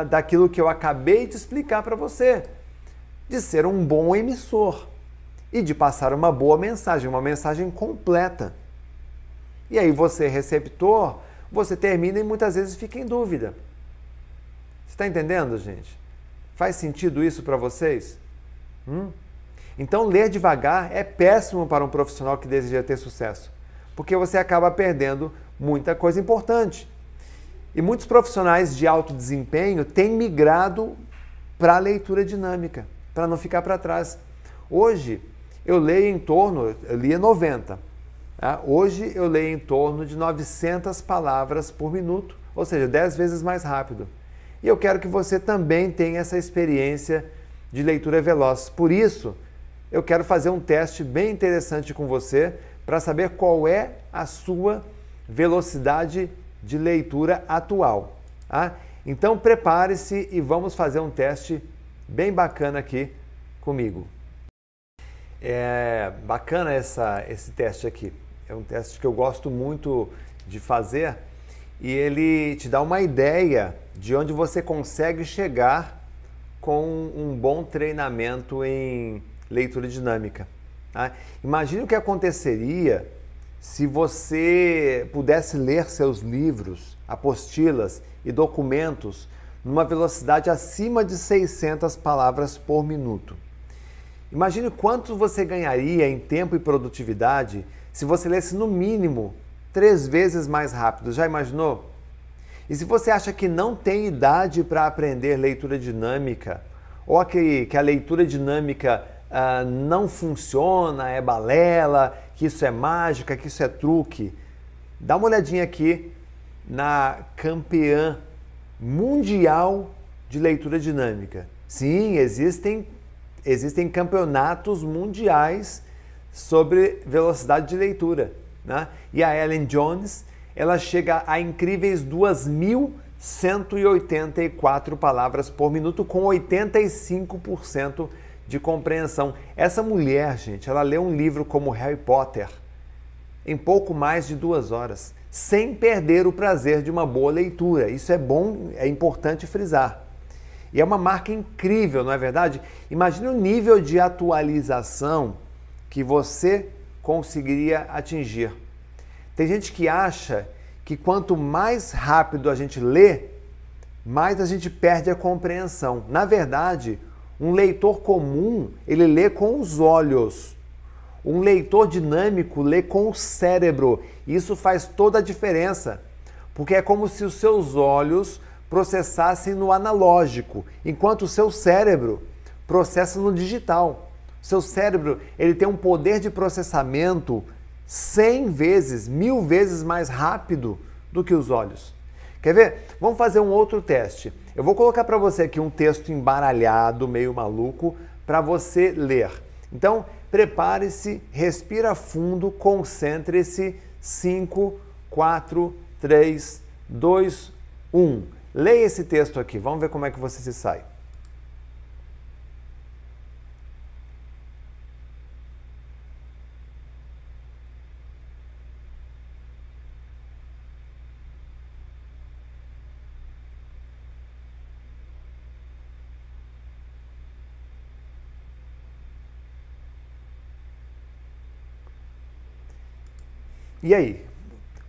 daquilo que eu acabei de explicar para você, de ser um bom emissor e de passar uma boa mensagem, uma mensagem completa. E aí você, receptor, você termina e muitas vezes fica em dúvida. Você está entendendo, gente? Faz sentido isso para vocês? Hum? Então, ler devagar é péssimo para um profissional que deseja ter sucesso, porque você acaba perdendo muita coisa importante. E muitos profissionais de alto desempenho têm migrado para a leitura dinâmica, para não ficar para trás. Hoje, eu leio em torno, eu lia 90. Tá? Hoje eu leio em torno de 900 palavras por minuto, ou seja, 10 vezes mais rápido. E eu quero que você também tenha essa experiência de leitura veloz. Por isso, eu quero fazer um teste bem interessante com você para saber qual é a sua velocidade de leitura atual. Tá? Então prepare-se e vamos fazer um teste bem bacana aqui comigo. É bacana essa, esse teste aqui. É um teste que eu gosto muito de fazer e ele te dá uma ideia de onde você consegue chegar com um bom treinamento em leitura dinâmica. Tá? Imagine o que aconteceria se você pudesse ler seus livros, apostilas e documentos numa velocidade acima de 600 palavras por minuto. Imagine quanto você ganharia em tempo e produtividade se você lesse no mínimo três vezes mais rápido. Já imaginou? E se você acha que não tem idade para aprender leitura dinâmica, ou que, que a leitura dinâmica uh, não funciona, é balela, que isso é mágica, que isso é truque. Dá uma olhadinha aqui na campeã mundial de leitura dinâmica. Sim, existem, existem campeonatos mundiais sobre velocidade de leitura. Né? E a Ellen Jones, ela chega a incríveis 2.184 palavras por minuto com 85% de compreensão. Essa mulher, gente, ela lê um livro como Harry Potter em pouco mais de duas horas, sem perder o prazer de uma boa leitura. Isso é bom, é importante frisar. E é uma marca incrível, não é verdade? Imagine o nível de atualização que você conseguiria atingir. Tem gente que acha que quanto mais rápido a gente lê, mais a gente perde a compreensão. Na verdade, um leitor comum, ele lê com os olhos. Um leitor dinâmico lê com o cérebro. Isso faz toda a diferença, porque é como se os seus olhos processassem no analógico, enquanto o seu cérebro processa no digital. Seu cérebro ele tem um poder de processamento 100 vezes, mil vezes mais rápido do que os olhos. Quer ver? Vamos fazer um outro teste. Eu vou colocar para você aqui um texto embaralhado, meio maluco, para você ler. Então, prepare-se, respira fundo, concentre-se. 5, 4, 3, 2, 1. Leia esse texto aqui, vamos ver como é que você se sai. E aí?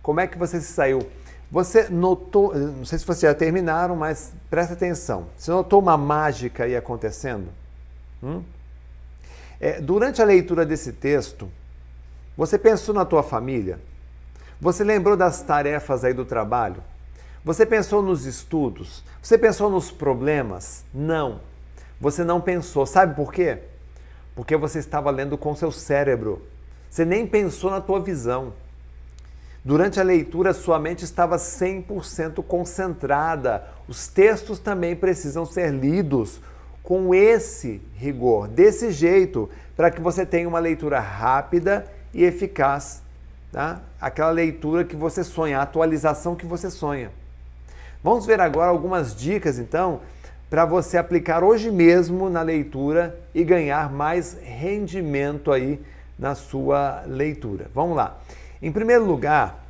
Como é que você se saiu? Você notou, não sei se vocês já terminaram, mas presta atenção. Você notou uma mágica aí acontecendo? Hum? É, durante a leitura desse texto, você pensou na tua família? Você lembrou das tarefas aí do trabalho? Você pensou nos estudos? Você pensou nos problemas? Não. Você não pensou. Sabe por quê? Porque você estava lendo com seu cérebro. Você nem pensou na tua visão. Durante a leitura, sua mente estava 100% concentrada. Os textos também precisam ser lidos com esse rigor, desse jeito, para que você tenha uma leitura rápida e eficaz. Tá? Aquela leitura que você sonha, a atualização que você sonha. Vamos ver agora algumas dicas, então, para você aplicar hoje mesmo na leitura e ganhar mais rendimento aí na sua leitura. Vamos lá. Em primeiro lugar,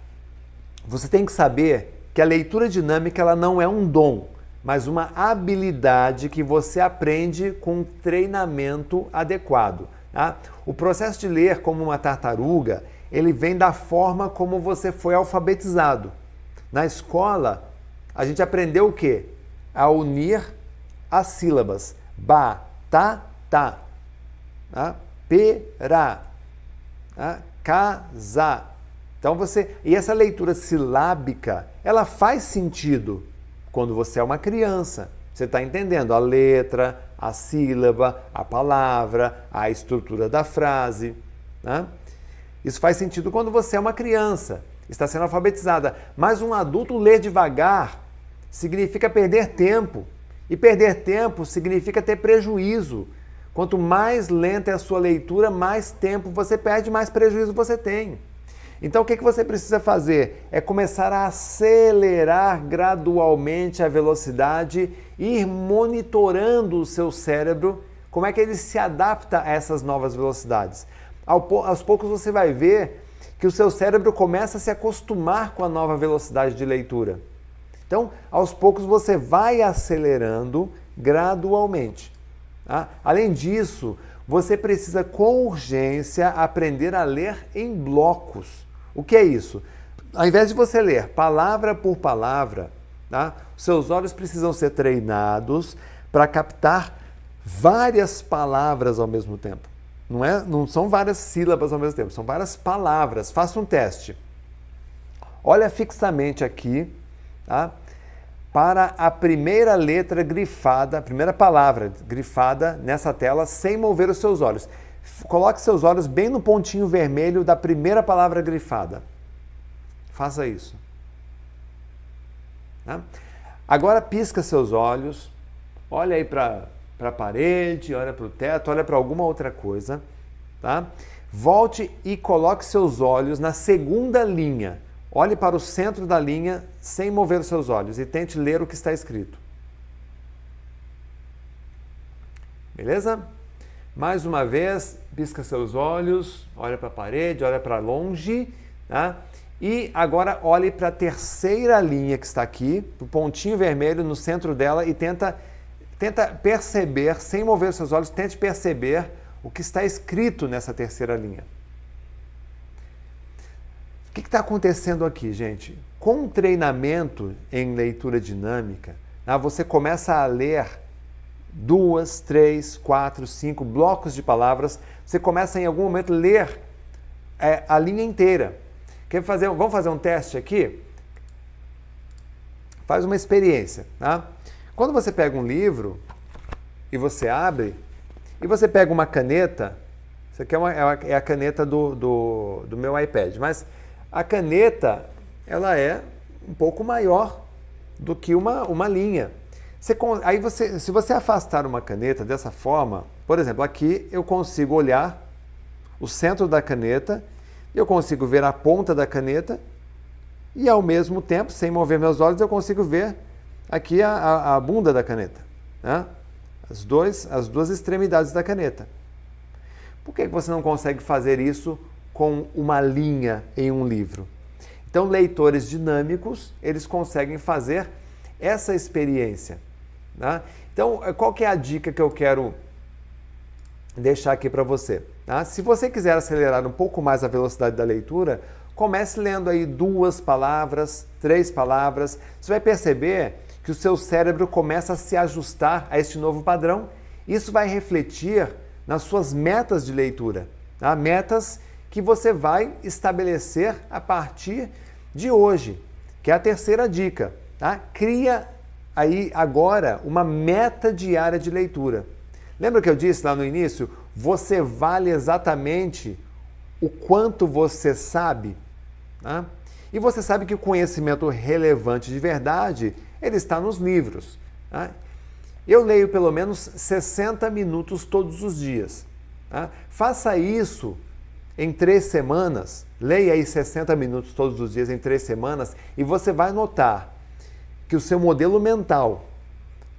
você tem que saber que a leitura dinâmica ela não é um dom, mas uma habilidade que você aprende com treinamento adequado. Tá? O processo de ler como uma tartaruga, ele vem da forma como você foi alfabetizado. Na escola, a gente aprendeu o quê? A unir as sílabas. Ba, ta, ta. Tá? Pera. Tá? Casa. Então você. E essa leitura silábica, ela faz sentido quando você é uma criança. Você está entendendo a letra, a sílaba, a palavra, a estrutura da frase. Né? Isso faz sentido quando você é uma criança, está sendo alfabetizada. Mas um adulto ler devagar significa perder tempo. E perder tempo significa ter prejuízo. Quanto mais lenta é a sua leitura, mais tempo você perde, mais prejuízo você tem. Então o que, que você precisa fazer? É começar a acelerar gradualmente a velocidade, ir monitorando o seu cérebro, como é que ele se adapta a essas novas velocidades. Aos poucos você vai ver que o seu cérebro começa a se acostumar com a nova velocidade de leitura. Então, aos poucos você vai acelerando gradualmente. Tá? Além disso, você precisa com urgência aprender a ler em blocos. O que é isso? Ao invés de você ler palavra por palavra, tá? seus olhos precisam ser treinados para captar várias palavras ao mesmo tempo. Não, é, não são várias sílabas ao mesmo tempo, são várias palavras. Faça um teste. Olha fixamente aqui tá? Para a primeira letra grifada, a primeira palavra grifada nessa tela, sem mover os seus olhos. Coloque seus olhos bem no pontinho vermelho da primeira palavra grifada. Faça isso. Tá? Agora pisca seus olhos, olha aí para a parede, olha para o teto, olha para alguma outra coisa. Tá? Volte e coloque seus olhos na segunda linha. Olhe para o centro da linha sem mover os seus olhos e tente ler o que está escrito. Beleza? Mais uma vez, pisca seus olhos, olha para a parede, olha para longe, tá? E agora olhe para a terceira linha que está aqui, o pontinho vermelho no centro dela e tenta, tenta perceber, sem mover seus olhos, tente perceber o que está escrito nessa terceira linha. O que está acontecendo aqui, gente? Com o treinamento em leitura dinâmica, tá? você começa a ler duas, três, quatro, cinco blocos de palavras, você começa em algum momento a ler é, a linha inteira. Quer fazer, vamos fazer um teste aqui? Faz uma experiência. Tá? Quando você pega um livro e você abre, e você pega uma caneta, isso aqui é, uma, é a caneta do, do, do meu iPad, mas a caneta ela é um pouco maior do que uma, uma linha. Você, aí você, se você afastar uma caneta dessa forma, por exemplo, aqui eu consigo olhar o centro da caneta, eu consigo ver a ponta da caneta e ao mesmo tempo, sem mover meus olhos, eu consigo ver aqui a, a, a bunda da caneta, né? as, dois, as duas extremidades da caneta. Por que você não consegue fazer isso com uma linha em um livro? Então, leitores dinâmicos, eles conseguem fazer essa experiência. Tá? Então, eh, qual é a dica que eu quero deixar aqui para você? Tá? Se você quiser acelerar um pouco mais a velocidade da leitura, comece lendo aí duas palavras, três palavras. Você vai perceber que o seu cérebro começa a se ajustar a este novo padrão. Isso vai refletir nas suas metas de leitura, tá? metas que você vai estabelecer a partir de hoje, que é a terceira dica. Tá? Cria aí agora uma meta diária de leitura. Lembra que eu disse lá no início? Você vale exatamente o quanto você sabe. Né? E você sabe que o conhecimento relevante de verdade ele está nos livros. Né? Eu leio pelo menos 60 minutos todos os dias. Tá? Faça isso em três semanas. Leia aí 60 minutos todos os dias em três semanas e você vai notar que o seu modelo mental,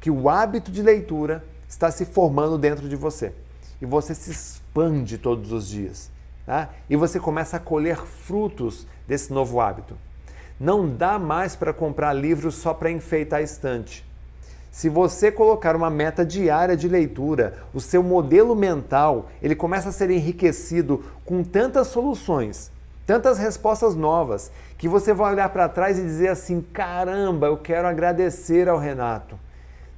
que o hábito de leitura está se formando dentro de você. E você se expande todos os dias. Tá? E você começa a colher frutos desse novo hábito. Não dá mais para comprar livros só para enfeitar a estante. Se você colocar uma meta diária de leitura, o seu modelo mental ele começa a ser enriquecido com tantas soluções tantas respostas novas, que você vai olhar para trás e dizer assim: caramba, eu quero agradecer ao Renato.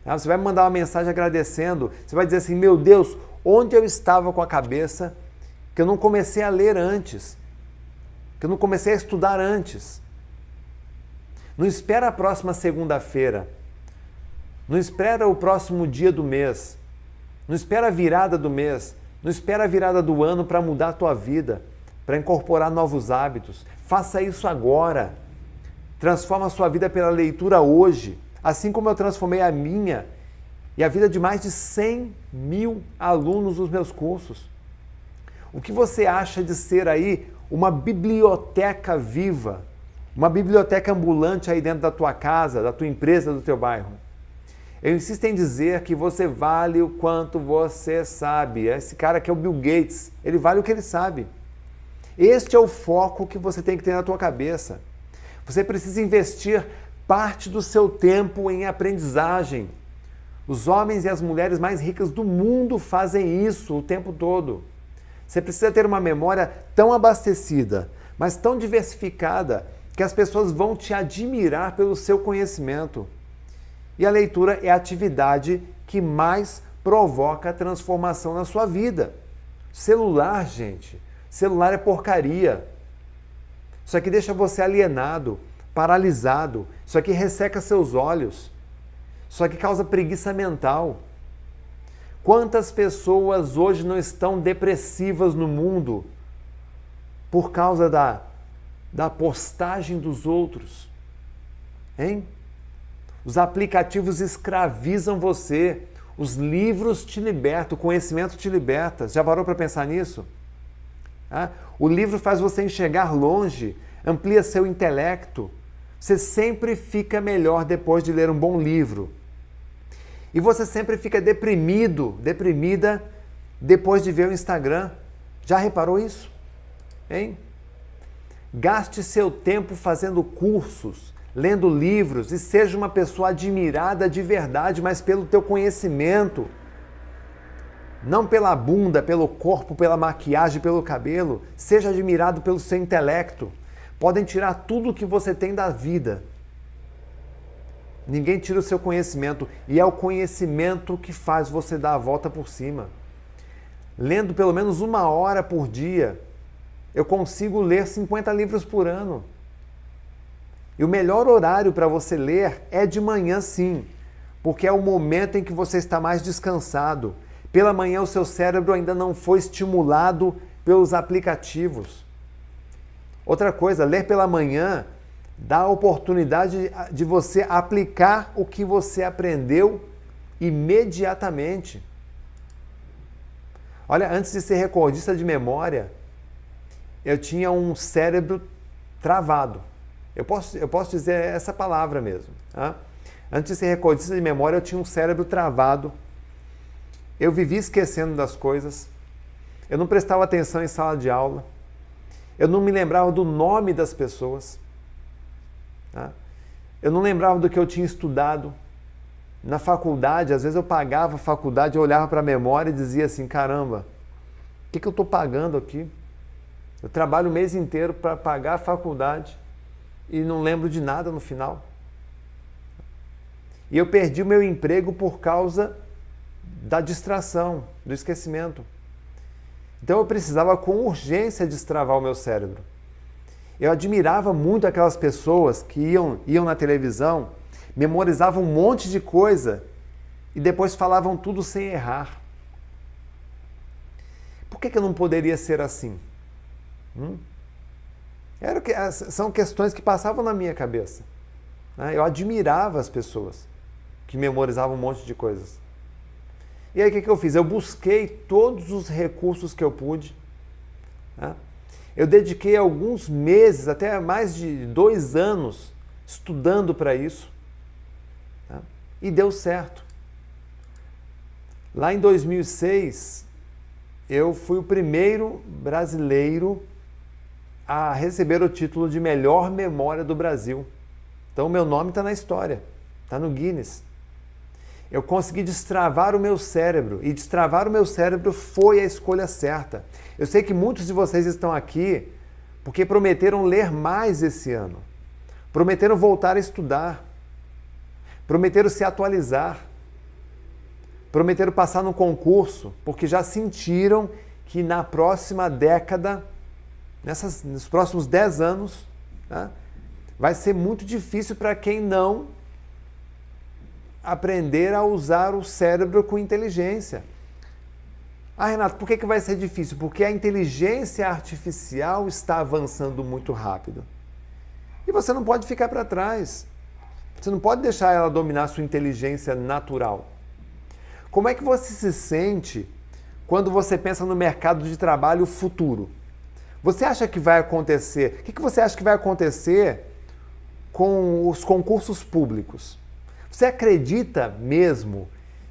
Tá? Você vai mandar uma mensagem agradecendo, você vai dizer assim: meu Deus, onde eu estava com a cabeça que eu não comecei a ler antes, que eu não comecei a estudar antes. Não espera a próxima segunda-feira. Não espera o próximo dia do mês. Não espera a virada do mês. Não espera a virada do ano para mudar a tua vida. para incorporar novos hábitos. Faça isso agora. Transforma a sua vida pela leitura hoje, assim como eu transformei a minha e a vida de mais de 100 mil alunos nos meus cursos. O que você acha de ser aí uma biblioteca viva, uma biblioteca ambulante aí dentro da tua casa, da tua empresa, do teu bairro? Eu insisto em dizer que você vale o quanto você sabe. Esse cara que é o Bill Gates, ele vale o que ele sabe. Este é o foco que você tem que ter na tua cabeça. Você precisa investir parte do seu tempo em aprendizagem. Os homens e as mulheres mais ricas do mundo fazem isso o tempo todo. Você precisa ter uma memória tão abastecida, mas tão diversificada, que as pessoas vão te admirar pelo seu conhecimento. E a leitura é a atividade que mais provoca transformação na sua vida. Celular, gente. Celular é porcaria. Isso aqui deixa você alienado, paralisado. Isso aqui resseca seus olhos. Isso aqui causa preguiça mental. Quantas pessoas hoje não estão depressivas no mundo por causa da, da postagem dos outros? Hein? Os aplicativos escravizam você. Os livros te libertam, o conhecimento te liberta. Já parou para pensar nisso? Ah, o livro faz você enxergar longe, amplia seu intelecto. Você sempre fica melhor depois de ler um bom livro. E você sempre fica deprimido, deprimida, depois de ver o Instagram. Já reparou isso? Hein? Gaste seu tempo fazendo cursos, lendo livros e seja uma pessoa admirada de verdade, mas pelo teu conhecimento. Não pela bunda, pelo corpo, pela maquiagem, pelo cabelo. Seja admirado pelo seu intelecto. Podem tirar tudo o que você tem da vida. Ninguém tira o seu conhecimento e é o conhecimento que faz você dar a volta por cima. Lendo pelo menos uma hora por dia, eu consigo ler 50 livros por ano. E o melhor horário para você ler é de manhã, sim, porque é o momento em que você está mais descansado. Pela manhã, o seu cérebro ainda não foi estimulado pelos aplicativos. Outra coisa, ler pela manhã dá a oportunidade de você aplicar o que você aprendeu imediatamente. Olha, antes de ser recordista de memória, eu tinha um cérebro travado. Eu posso, eu posso dizer essa palavra mesmo. Tá? Antes de ser recordista de memória, eu tinha um cérebro travado. Eu vivia esquecendo das coisas. Eu não prestava atenção em sala de aula. Eu não me lembrava do nome das pessoas. Tá? Eu não lembrava do que eu tinha estudado. Na faculdade, às vezes eu pagava a faculdade, eu olhava para a memória e dizia assim: caramba, o que, que eu estou pagando aqui? Eu trabalho o mês inteiro para pagar a faculdade e não lembro de nada no final. E eu perdi o meu emprego por causa da distração, do esquecimento. Então eu precisava com urgência destravar o meu cérebro. Eu admirava muito aquelas pessoas que iam, iam na televisão, memorizavam um monte de coisa e depois falavam tudo sem errar. Por que, que eu não poderia ser assim? Hum? Era que, são questões que passavam na minha cabeça. Né? Eu admirava as pessoas que memorizavam um monte de coisas. E aí o que, que eu fiz? Eu busquei todos os recursos que eu pude. Né? Eu dediquei alguns meses, até mais de dois anos, estudando para isso. Né? E deu certo. Lá em 2006, eu fui o primeiro brasileiro a receber o título de melhor memória do Brasil. Então, meu nome está na história, está no Guinness. Eu consegui destravar o meu cérebro e destravar o meu cérebro foi a escolha certa. Eu sei que muitos de vocês estão aqui porque prometeram ler mais esse ano, prometeram voltar a estudar, prometeram se atualizar, prometeram passar no concurso, porque já sentiram que na próxima década nessas, nos próximos 10 anos, né, vai ser muito difícil para quem não aprender a usar o cérebro com inteligência. Ah, Renato, por que, que vai ser difícil? Porque a inteligência artificial está avançando muito rápido. E você não pode ficar para trás. Você não pode deixar ela dominar sua inteligência natural. Como é que você se sente quando você pensa no mercado de trabalho futuro? Você acha que vai acontecer? O que, que você acha que vai acontecer com os concursos públicos? Você acredita mesmo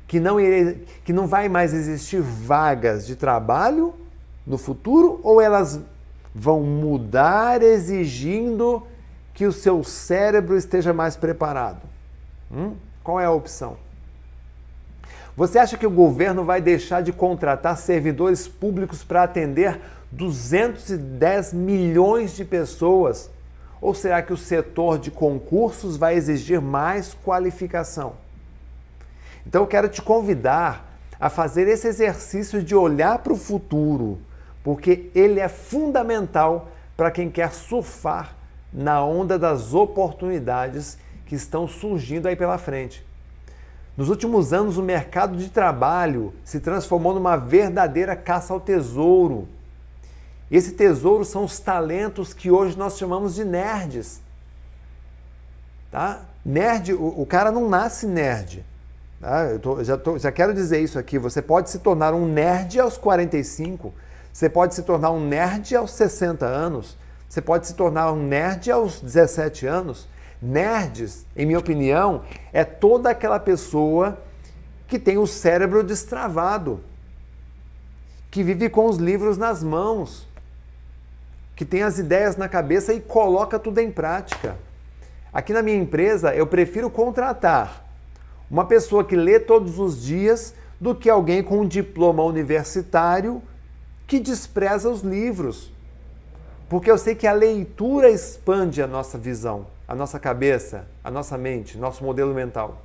que não, irei, que não vai mais existir vagas de trabalho no futuro ou elas vão mudar exigindo que o seu cérebro esteja mais preparado? Hum? Qual é a opção? Você acha que o governo vai deixar de contratar servidores públicos para atender 210 milhões de pessoas? Ou será que o setor de concursos vai exigir mais qualificação? Então eu quero te convidar a fazer esse exercício de olhar para o futuro, porque ele é fundamental para quem quer surfar na onda das oportunidades que estão surgindo aí pela frente. Nos últimos anos, o mercado de trabalho se transformou numa verdadeira caça ao tesouro. Esse tesouro são os talentos que hoje nós chamamos de nerds. Tá? Nerd, o, o cara não nasce nerd. Ah, eu tô, já, tô, já quero dizer isso aqui. Você pode se tornar um nerd aos 45, você pode se tornar um nerd aos 60 anos, você pode se tornar um nerd aos 17 anos. Nerds, em minha opinião, é toda aquela pessoa que tem o cérebro destravado, que vive com os livros nas mãos, que tem as ideias na cabeça e coloca tudo em prática. Aqui na minha empresa, eu prefiro contratar uma pessoa que lê todos os dias do que alguém com um diploma universitário que despreza os livros. Porque eu sei que a leitura expande a nossa visão, a nossa cabeça, a nossa mente, nosso modelo mental.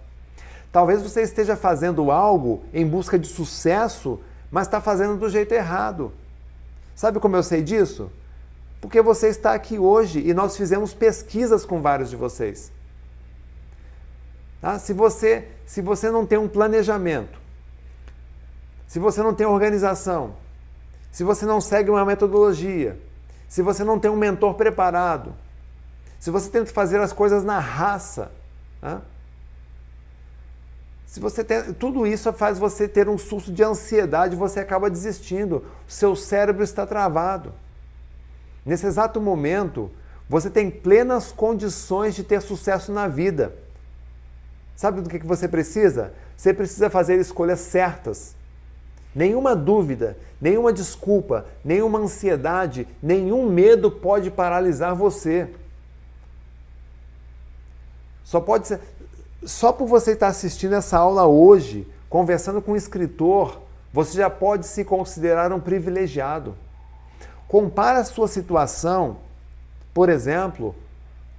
Talvez você esteja fazendo algo em busca de sucesso, mas está fazendo do jeito errado. Sabe como eu sei disso? Porque você está aqui hoje e nós fizemos pesquisas com vários de vocês. Tá? Se, você, se você não tem um planejamento, se você não tem organização, se você não segue uma metodologia, se você não tem um mentor preparado, se você tenta fazer as coisas na raça, tá? se você tem, tudo isso faz você ter um surto de ansiedade, você acaba desistindo, seu cérebro está travado. Nesse exato momento, você tem plenas condições de ter sucesso na vida. Sabe do que você precisa? Você precisa fazer escolhas certas. Nenhuma dúvida, nenhuma desculpa, nenhuma ansiedade, nenhum medo pode paralisar você. Só pode ser. Só por você estar assistindo essa aula hoje, conversando com um escritor, você já pode se considerar um privilegiado. Compara a sua situação, por exemplo,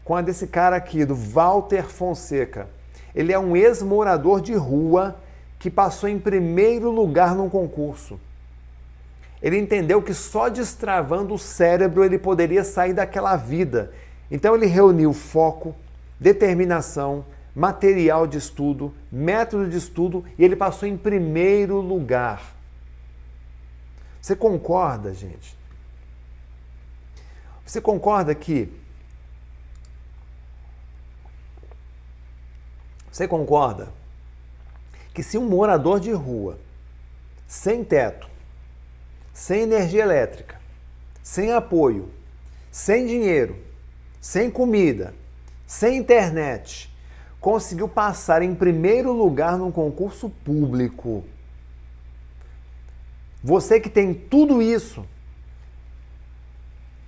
com a desse cara aqui, do Walter Fonseca. Ele é um ex-morador de rua que passou em primeiro lugar num concurso. Ele entendeu que só destravando o cérebro ele poderia sair daquela vida. Então ele reuniu foco, determinação, material de estudo, método de estudo e ele passou em primeiro lugar. Você concorda, gente? Você concorda que Você concorda que se um morador de rua, sem teto, sem energia elétrica, sem apoio, sem dinheiro, sem comida, sem internet, conseguiu passar em primeiro lugar num concurso público. Você que tem tudo isso,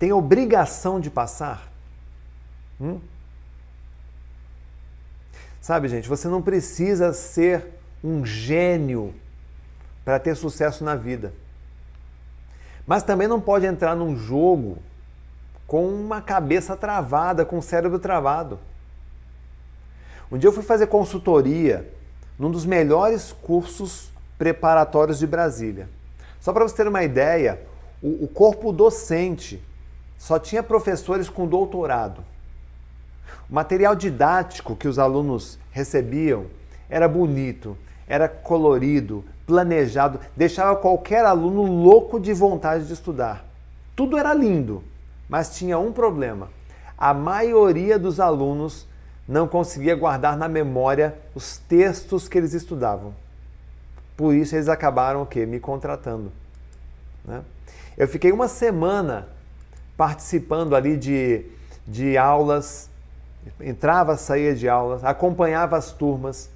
tem obrigação de passar? Hum? Sabe, gente, você não precisa ser um gênio para ter sucesso na vida. Mas também não pode entrar num jogo com uma cabeça travada, com o cérebro travado. Um dia eu fui fazer consultoria num dos melhores cursos preparatórios de Brasília. Só para você ter uma ideia, o, o corpo docente só tinha professores com doutorado. O material didático que os alunos recebiam era bonito, era colorido, planejado, deixava qualquer aluno louco de vontade de estudar. Tudo era lindo, mas tinha um problema. A maioria dos alunos não conseguia guardar na memória os textos que eles estudavam. Por isso eles acabaram o quê? Me contratando. Né? Eu fiquei uma semana participando ali de, de aulas, entrava, saía de aulas, acompanhava as turmas.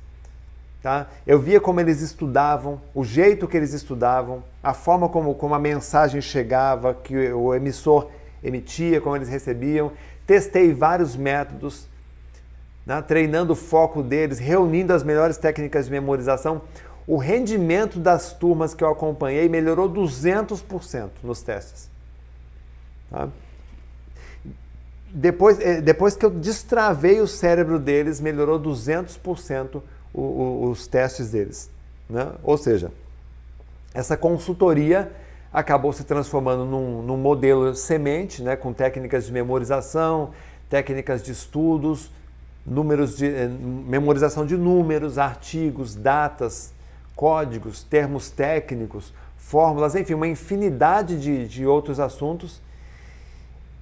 Tá? Eu via como eles estudavam, o jeito que eles estudavam, a forma como, como a mensagem chegava, que o emissor emitia, como eles recebiam. Testei vários métodos, né? treinando o foco deles, reunindo as melhores técnicas de memorização. O rendimento das turmas que eu acompanhei melhorou 200% nos testes. Tá? Depois, eh, depois que eu destravei o cérebro deles, melhorou 200% o, o, os testes deles. Né? Ou seja, essa consultoria acabou se transformando num, num modelo semente, né? com técnicas de memorização, técnicas de estudos, números de eh, memorização de números, artigos, datas, códigos, termos técnicos, fórmulas, enfim, uma infinidade de, de outros assuntos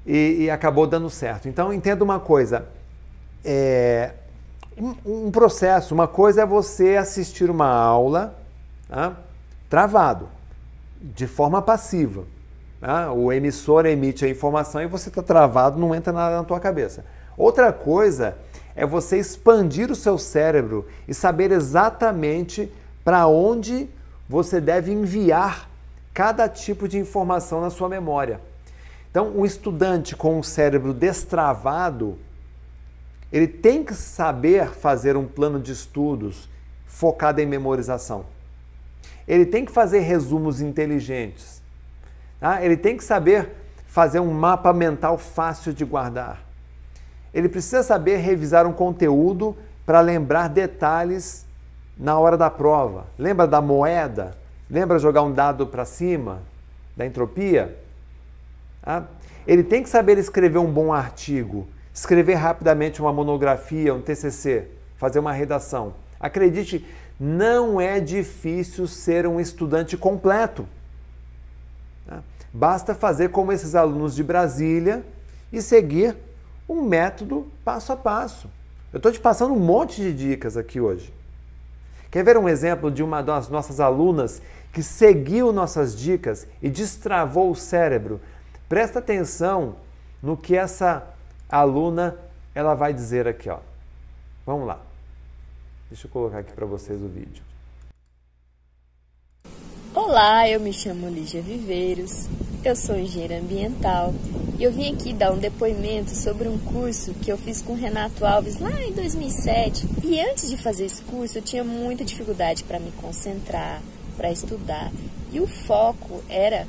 e, e, acabou dando certo. Então entenda uma coisa, é, um, um, processo, uma coisa é você assistir uma aula tá? travado, de forma passiva. Tá? O emissor emite a informação e você está travado, não entra nada na tua cabeça. Outra coisa é você expandir o seu cérebro e saber exatamente para onde você deve enviar cada tipo de informação na sua memória. Então, um estudante com um cérebro destravado, ele tem que saber fazer um plano de estudos focado em memorização. Ele tem que fazer resumos inteligentes. Tá? Ele tem que saber fazer um mapa mental fácil de guardar ele precisa saber revisar um conteúdo para lembrar detalhes na hora da prova. Lembra da moeda? Lembra jogar um dado para cima? Da entropia? Ah, ele tem que saber escrever um bom artigo, escrever rapidamente uma monografia, um TCC, fazer uma redação. Acredite, não é difícil ser um estudante completo. Ah, basta fazer como esses alunos de Brasília e seguir um método passo a passo. Eu estou te passando um monte de dicas aqui hoje. Quer ver um exemplo de uma das nossas alunas que seguiu nossas dicas e destravou o cérebro? Presta atenção no que essa aluna ela vai dizer aqui, ó. Vamos lá. Deixa eu colocar aqui para vocês o vídeo. Olá, eu me chamo Lígia Viveiros, eu sou engenheira ambiental e eu vim aqui dar um depoimento sobre um curso que eu fiz com Renato Alves lá em 2007. E antes de fazer esse curso, eu tinha muita dificuldade para me concentrar, para estudar. E o foco era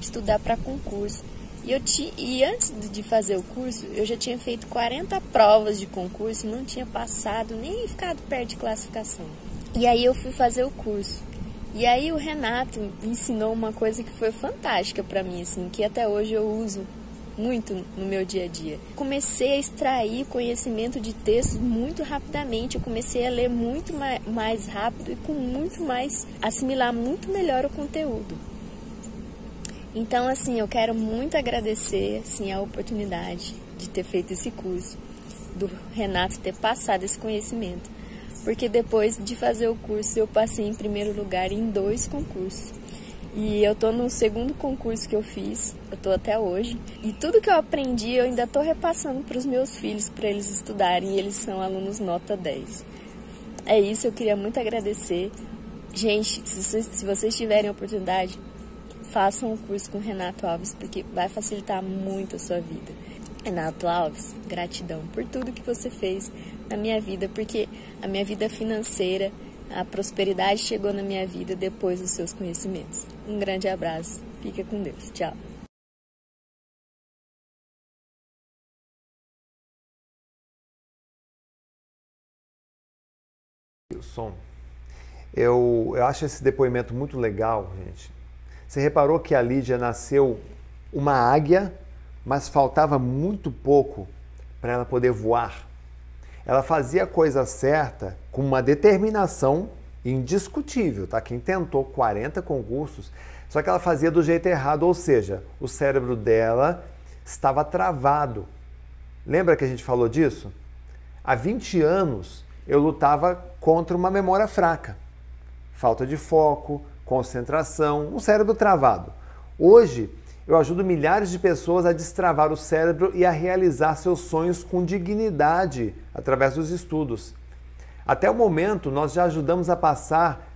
estudar para concurso. E, eu ti, e antes de fazer o curso, eu já tinha feito 40 provas de concurso não tinha passado nem ficado perto de classificação. E aí eu fui fazer o curso. E aí o Renato ensinou uma coisa que foi fantástica para mim, assim, que até hoje eu uso muito no meu dia a dia. Comecei a extrair conhecimento de textos muito rapidamente, eu comecei a ler muito mais rápido e com muito mais assimilar muito melhor o conteúdo. Então, assim, eu quero muito agradecer assim a oportunidade de ter feito esse curso, do Renato ter passado esse conhecimento porque depois de fazer o curso eu passei em primeiro lugar em dois concursos. E eu tô no segundo concurso que eu fiz, eu tô até hoje. E tudo que eu aprendi eu ainda tô repassando para os meus filhos para eles estudarem, e eles são alunos nota 10. É isso, eu queria muito agradecer. Gente, se vocês, se vocês tiverem oportunidade, façam o curso com o Renato Alves, porque vai facilitar muito a sua vida. Renato Alves, gratidão por tudo que você fez na minha vida, porque a minha vida financeira, a prosperidade chegou na minha vida depois dos seus conhecimentos. Um grande abraço, fica com Deus, tchau. Som. Eu, eu acho esse depoimento muito legal, gente. Você reparou que a Lídia nasceu uma águia, mas faltava muito pouco para ela poder voar ela fazia a coisa certa com uma determinação indiscutível, tá? Quem tentou 40 concursos, só que ela fazia do jeito errado, ou seja, o cérebro dela estava travado. Lembra que a gente falou disso? Há 20 anos eu lutava contra uma memória fraca, falta de foco, concentração, um cérebro travado. Hoje eu ajudo milhares de pessoas a destravar o cérebro e a realizar seus sonhos com dignidade através dos estudos. Até o momento, nós já ajudamos a passar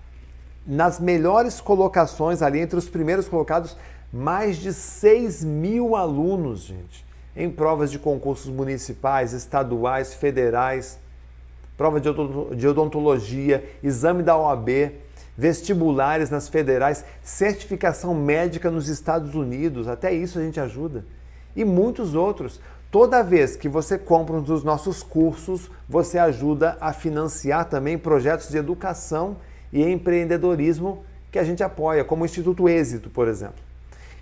nas melhores colocações, ali entre os primeiros colocados, mais de 6 mil alunos, gente, em provas de concursos municipais, estaduais, federais, prova de odontologia, exame da OAB, vestibulares nas federais, certificação médica nos Estados Unidos, até isso a gente ajuda. E muitos outros. Toda vez que você compra um dos nossos cursos, você ajuda a financiar também projetos de educação e empreendedorismo que a gente apoia, como o Instituto Êxito, por exemplo.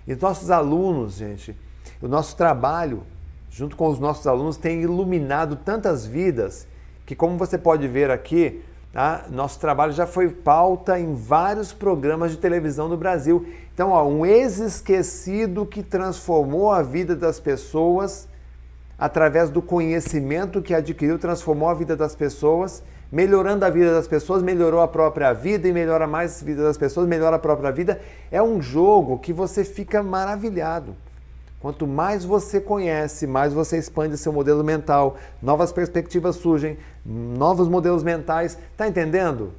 E nossos alunos, gente, o nosso trabalho, junto com os nossos alunos, tem iluminado tantas vidas que, como você pode ver aqui, Tá? Nosso trabalho já foi pauta em vários programas de televisão no Brasil. Então, ó, um ex-esquecido que transformou a vida das pessoas através do conhecimento que adquiriu, transformou a vida das pessoas, melhorando a vida das pessoas, melhorou a própria vida e melhora mais a vida das pessoas, melhora a própria vida. É um jogo que você fica maravilhado. Quanto mais você conhece, mais você expande seu modelo mental, novas perspectivas surgem, novos modelos mentais. Tá entendendo?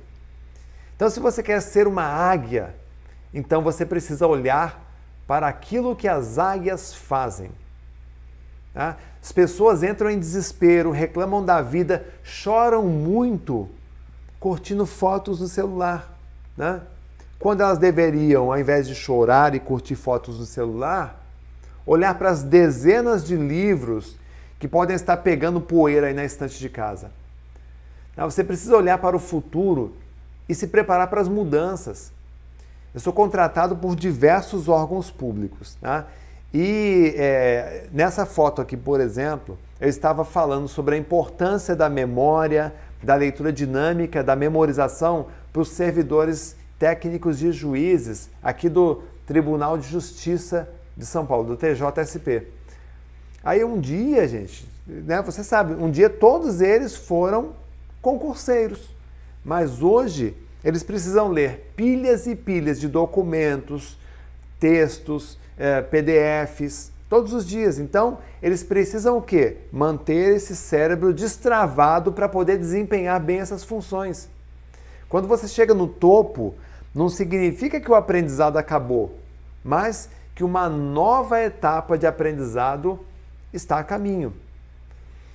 Então, se você quer ser uma águia, então você precisa olhar para aquilo que as águias fazem. Tá? As pessoas entram em desespero, reclamam da vida, choram muito curtindo fotos no celular. Né? Quando elas deveriam, ao invés de chorar e curtir fotos no celular, olhar para as dezenas de livros que podem estar pegando poeira aí na estante de casa. Você precisa olhar para o futuro e se preparar para as mudanças. Eu sou contratado por diversos órgãos públicos. Tá? E é, nessa foto aqui, por exemplo, eu estava falando sobre a importância da memória, da leitura dinâmica, da memorização para os servidores técnicos de juízes aqui do Tribunal de Justiça de São Paulo, do TJSP. Aí um dia, gente, né, você sabe, um dia todos eles foram concurseiros, mas hoje eles precisam ler pilhas e pilhas de documentos, textos, é, PDFs, todos os dias. Então, eles precisam o quê? Manter esse cérebro destravado para poder desempenhar bem essas funções. Quando você chega no topo, não significa que o aprendizado acabou, mas que uma nova etapa de aprendizado está a caminho.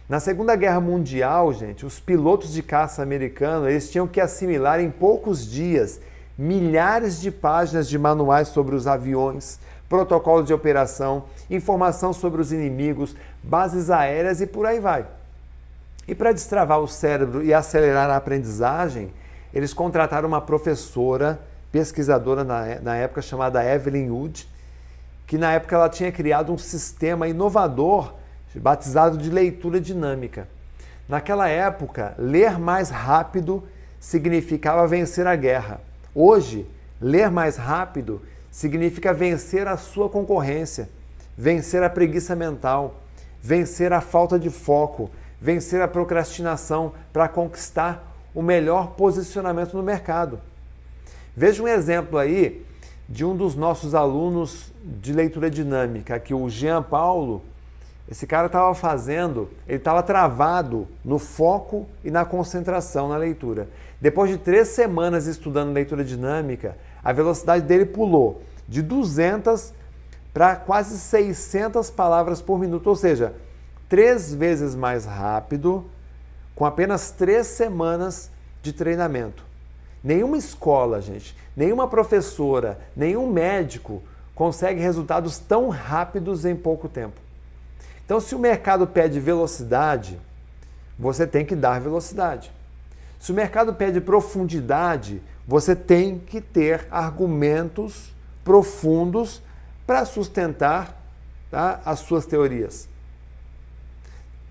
Na Segunda Guerra Mundial, gente, os pilotos de caça americanos eles tinham que assimilar em poucos dias milhares de páginas de manuais sobre os aviões, protocolos de operação, informação sobre os inimigos, bases aéreas e por aí vai. E para destravar o cérebro e acelerar a aprendizagem, eles contrataram uma professora, pesquisadora na, na época chamada Evelyn Wood, que na época ela tinha criado um sistema inovador batizado de leitura dinâmica. Naquela época, ler mais rápido significava vencer a guerra. Hoje, ler mais rápido significa vencer a sua concorrência, vencer a preguiça mental, vencer a falta de foco, vencer a procrastinação para conquistar o melhor posicionamento no mercado. Veja um exemplo aí de um dos nossos alunos de leitura dinâmica, que o Jean Paulo, esse cara estava fazendo, ele estava travado no foco e na concentração na leitura. Depois de três semanas estudando leitura dinâmica, a velocidade dele pulou de 200 para quase 600 palavras por minuto, ou seja, três vezes mais rápido, com apenas três semanas de treinamento. Nenhuma escola, gente, nenhuma professora, nenhum médico consegue resultados tão rápidos em pouco tempo. Então, se o mercado pede velocidade, você tem que dar velocidade. Se o mercado pede profundidade, você tem que ter argumentos profundos para sustentar tá, as suas teorias.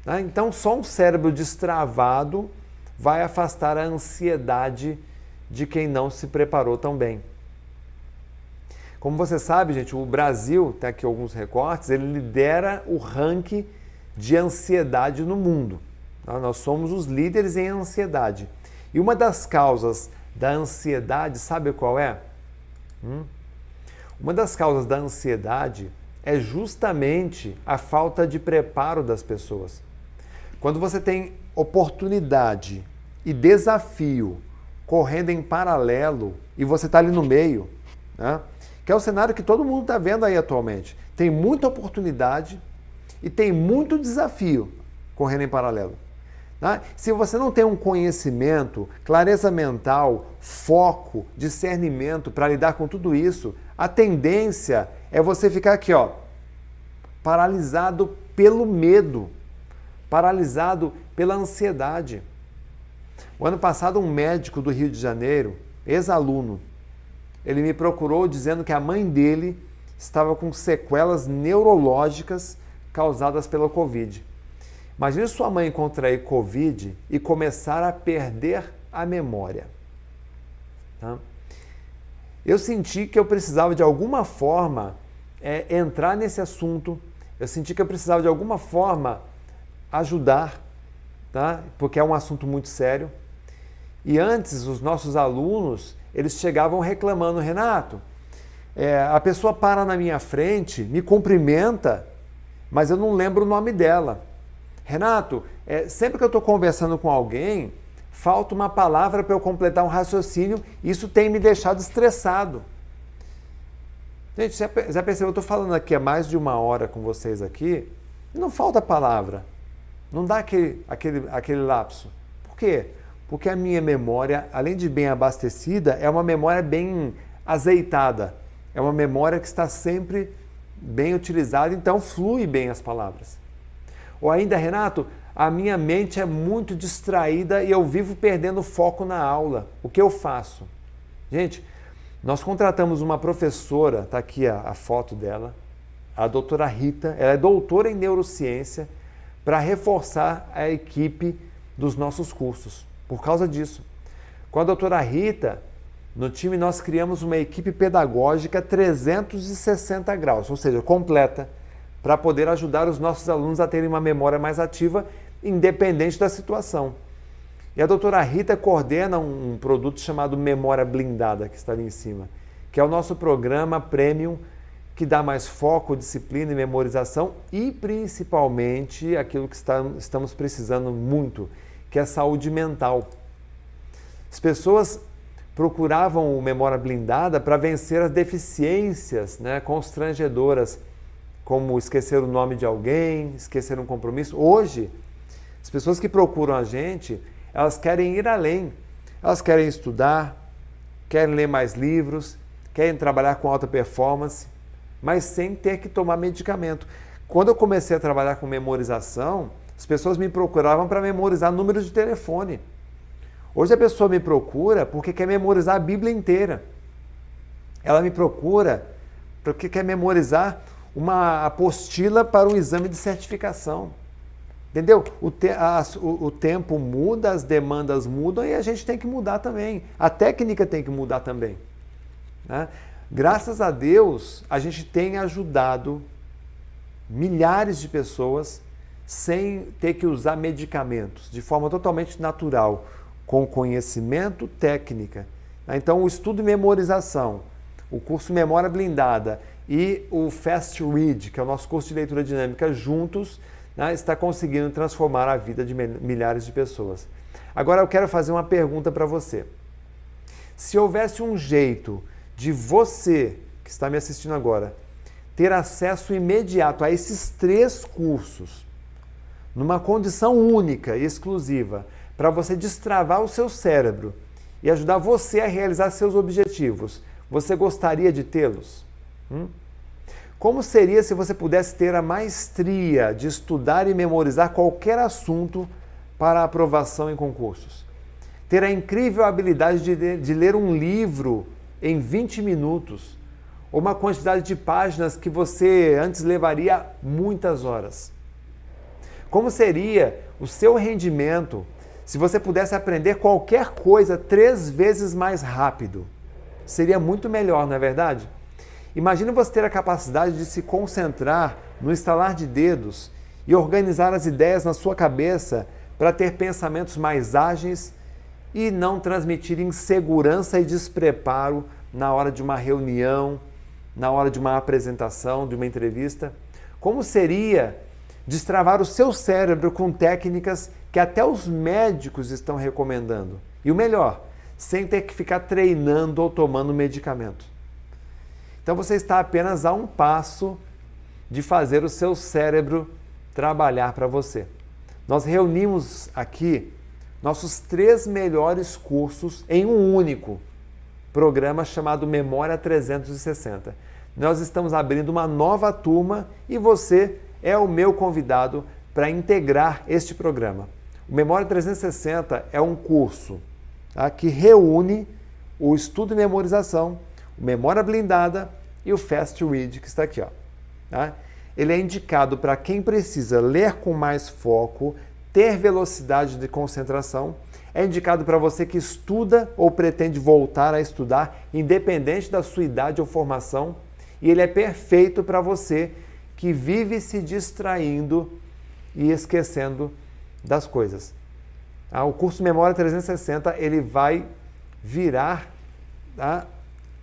Tá? Então, só um cérebro destravado vai afastar a ansiedade de quem não se preparou tão bem. Como você sabe, gente, o Brasil, tem aqui alguns recortes, ele lidera o ranking de ansiedade no mundo. Tá? Nós somos os líderes em ansiedade. E uma das causas da ansiedade, sabe qual é? Hum? Uma das causas da ansiedade é justamente a falta de preparo das pessoas. Quando você tem oportunidade e desafio correndo em paralelo e você está ali no meio, né? que é o cenário que todo mundo está vendo aí atualmente. Tem muita oportunidade e tem muito desafio correndo em paralelo. Né? Se você não tem um conhecimento, clareza mental, foco, discernimento para lidar com tudo isso, a tendência é você ficar aqui, ó, paralisado pelo medo, paralisado pela ansiedade. O ano passado, um médico do Rio de Janeiro, ex-aluno, ele me procurou dizendo que a mãe dele estava com sequelas neurológicas causadas pela Covid. Imagine sua mãe contrair Covid e começar a perder a memória. Tá? Eu senti que eu precisava de alguma forma é, entrar nesse assunto, eu senti que eu precisava de alguma forma ajudar, tá? porque é um assunto muito sério. E antes, os nossos alunos, eles chegavam reclamando, Renato, é, a pessoa para na minha frente, me cumprimenta, mas eu não lembro o nome dela. Renato, é, sempre que eu estou conversando com alguém, falta uma palavra para eu completar um raciocínio, isso tem me deixado estressado. Gente, já, já percebeu? Eu estou falando aqui há mais de uma hora com vocês aqui, não falta palavra. Não dá aquele, aquele, aquele lapso. Por quê? Porque a minha memória, além de bem abastecida, é uma memória bem azeitada. É uma memória que está sempre bem utilizada, então flui bem as palavras. Ou ainda, Renato, a minha mente é muito distraída e eu vivo perdendo foco na aula. O que eu faço? Gente, nós contratamos uma professora, está aqui a, a, foto dela, a doutora Rita, ela é doutora em neurociência, para reforçar a equipe dos nossos cursos. Por causa disso. Com a doutora Rita, no time nós criamos uma equipe pedagógica 360 graus, ou seja, completa para poder ajudar os nossos alunos a terem uma memória mais ativa, independente da situação. E a doutora Rita coordena um produto chamado Memória Blindada, que está ali em cima, que é o nosso programa premium que dá mais foco, disciplina e memorização e principalmente aquilo que está, estamos precisando muito, que é a saúde mental. As pessoas procuravam o Memória Blindada para vencer as deficiências né, constrangedoras como esquecer o nome de alguém, esquecer um compromisso. Hoje, as pessoas que procuram a gente, elas querem ir além. Elas querem estudar, querem ler mais livros, querem trabalhar com alta performance, mas sem ter que tomar medicamento. Quando eu comecei a trabalhar com memorização, as pessoas me procuravam para memorizar números de telefone. Hoje a pessoa me procura porque quer memorizar a Bíblia inteira. Ela me procura porque quer memorizar uma apostila para um exame de certificação. Entendeu? O, te, a, o, o, tempo muda, as demandas mudam e a gente tem que mudar também. A técnica tem que mudar também. Né? Graças a Deus, a gente tem ajudado milhares de pessoas sem ter que usar medicamentos, de forma totalmente natural, com conhecimento, técnica. Então, o estudo e memorização, o curso Memória Blindada e o Fast Read, que é o nosso curso de leitura dinâmica, juntos né, está conseguindo transformar a vida de milhares de pessoas. Agora eu quero fazer uma pergunta para você. Se houvesse um jeito de você, que está me assistindo agora, ter acesso imediato a esses três cursos, numa condição única e exclusiva, para você destravar o seu cérebro e ajudar você a realizar seus objetivos, você gostaria de tê-los? Hum? Como seria se você pudesse ter a maestria de estudar e memorizar qualquer assunto para aprovação em concursos? Ter a incrível habilidade de, de ler um livro em 20 minutos, ou uma quantidade de páginas que você antes levaria muitas horas? Como seria o seu rendimento se você pudesse aprender qualquer coisa três vezes mais rápido, seria muito melhor, não é verdade? Imagina você ter a capacidade de se concentrar no estalar de dedos e organizar as ideias na sua cabeça para ter pensamentos mais ágeis e não transmitir insegurança e despreparo na hora de uma reunião, na hora de uma apresentação, de uma entrevista? Como seria destravar o seu cérebro com técnicas que até os médicos estão recomendando? E o melhor, sem ter que ficar treinando ou tomando medicamento. Então você está apenas a um passo de fazer o seu cérebro trabalhar para você. Nós reunimos aqui nossos três melhores cursos em um único programa chamado Memória 360. Nós estamos abrindo uma nova turma e você é o meu convidado para integrar este programa. O Memória 360 é um curso tá, que reúne o estudo e memorização, o Memória Blindada e o Fast Read, que está aqui. Ó, tá? Ele é indicado para quem precisa ler com mais foco, ter velocidade de concentração. É indicado para você que estuda ou pretende voltar a estudar, independente da sua idade ou formação. E ele é perfeito para você que vive se distraindo e esquecendo das coisas. Ah, o curso Memória 360 ele vai virar a,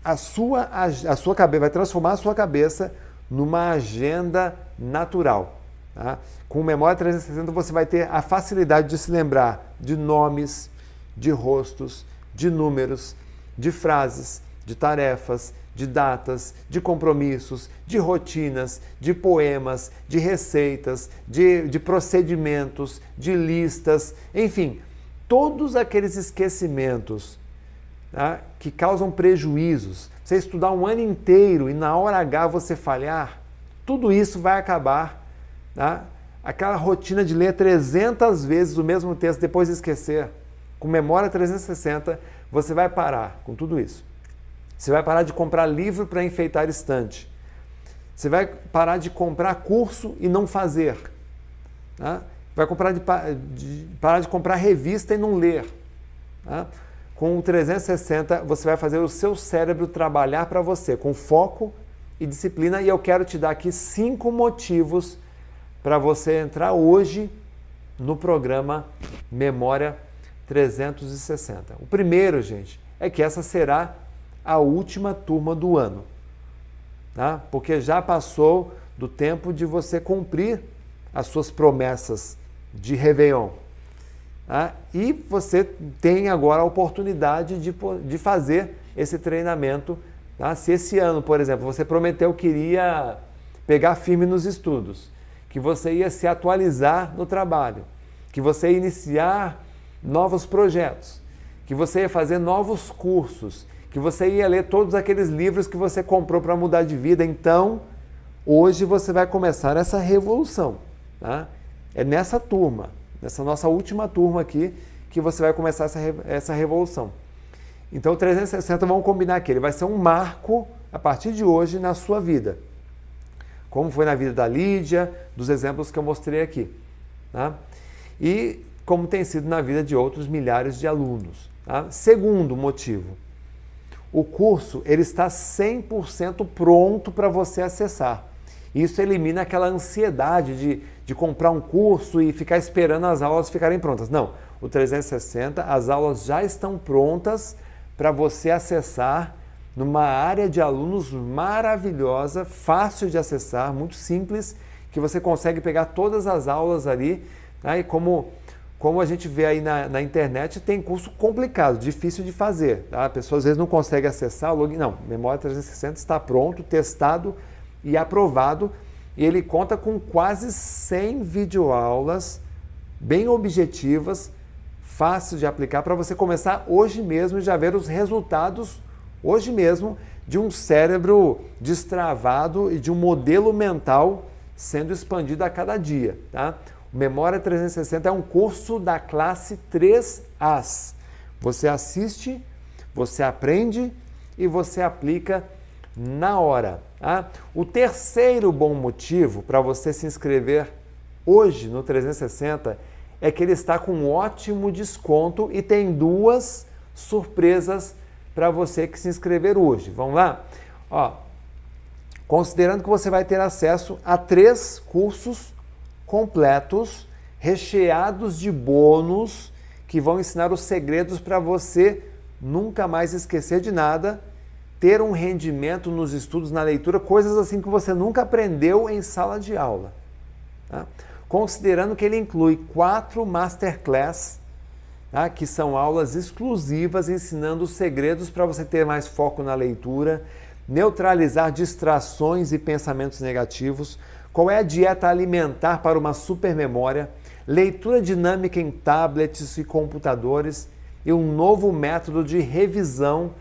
a, sua, a, sua cabeça, vai transformar a sua cabeça numa agenda natural. Tá? Com Memória 360 você vai ter a facilidade de se lembrar de nomes, de rostos, de números, de frases, de tarefas, de datas, de compromissos, de rotinas, de poemas, de receitas, de, de procedimentos, de listas, enfim, todos aqueles esquecimentos tá, que causam prejuízos. Você estudar um ano inteiro e na hora H você falhar, tudo isso vai acabar. Tá? Aquela rotina de ler 300 vezes o mesmo texto depois de esquecer, com memória 360, você vai parar com tudo isso. Você vai parar de comprar livro para enfeitar estante. Você vai parar de comprar curso e não fazer. Tá? Vai comprar de, de, parar de comprar revista e não ler. Tá? Com o 360, você vai fazer o seu cérebro trabalhar para você, com foco e disciplina. E eu quero te dar aqui cinco motivos para você entrar hoje no programa Memória 360. O primeiro, gente, é que essa será a última turma do ano, tá? porque já passou do tempo de você cumprir as suas promessas de Réveillon. Tá? E você tem agora a oportunidade de, de fazer esse treinamento. Tá? Se esse ano, por exemplo, você prometeu que iria pegar firme nos estudos, que você ia se atualizar no trabalho, que você ia iniciar novos projetos, que você ia fazer novos cursos, que você ia ler todos aqueles livros que você comprou para mudar de vida. Então, hoje você vai começar essa revolução. Tá? É nessa turma, nessa nossa última turma aqui, que você vai começar essa, essa revolução. Então, 360, vamos combinar aqui, ele vai ser um marco a partir de hoje na sua vida. Como foi na vida da Lídia, dos exemplos que eu mostrei aqui. Tá? E como tem sido na vida de outros milhares de alunos. Tá? Segundo motivo, o curso ele está 100% pronto para você acessar. Isso elimina aquela ansiedade de, de comprar um curso e ficar esperando as aulas ficarem prontas. Não, o 360, as aulas já estão prontas para você acessar numa área de alunos maravilhosa, fácil de acessar, muito simples, que você consegue pegar todas as aulas ali. Né? E como como a gente vê aí na, na, internet, tem curso complicado, difícil de fazer. Tá? A pessoa às vezes não consegue acessar o login. Não, Memória 360 está pronto, testado e aprovado. E ele conta com quase 100 videoaulas bem objetivas, fáceis de aplicar, para você começar hoje mesmo e já ver os resultados hoje mesmo de um cérebro destravado e de um modelo mental sendo expandido a cada dia. Tá? Memória 360 é um curso da classe 3As. Você assiste, você aprende e você aplica na hora. Tá? O terceiro bom motivo para você se inscrever hoje no 360 é que ele está com um ótimo desconto e tem duas surpresas para você que se inscrever hoje. Vamos lá? Ó, considerando que você vai ter acesso a três cursos completos, recheados de bônus, que vão ensinar os segredos para você nunca mais esquecer de nada, ter um rendimento nos estudos, na leitura, coisas assim que você nunca aprendeu em sala de aula. Tá? Considerando que ele inclui quatro masterclass, tá? que são aulas exclusivas ensinando os segredos para você ter mais foco na leitura, neutralizar distrações e pensamentos negativos, qual é a dieta alimentar para uma supermemória, leitura dinâmica em tablets e computadores e um novo método de revisão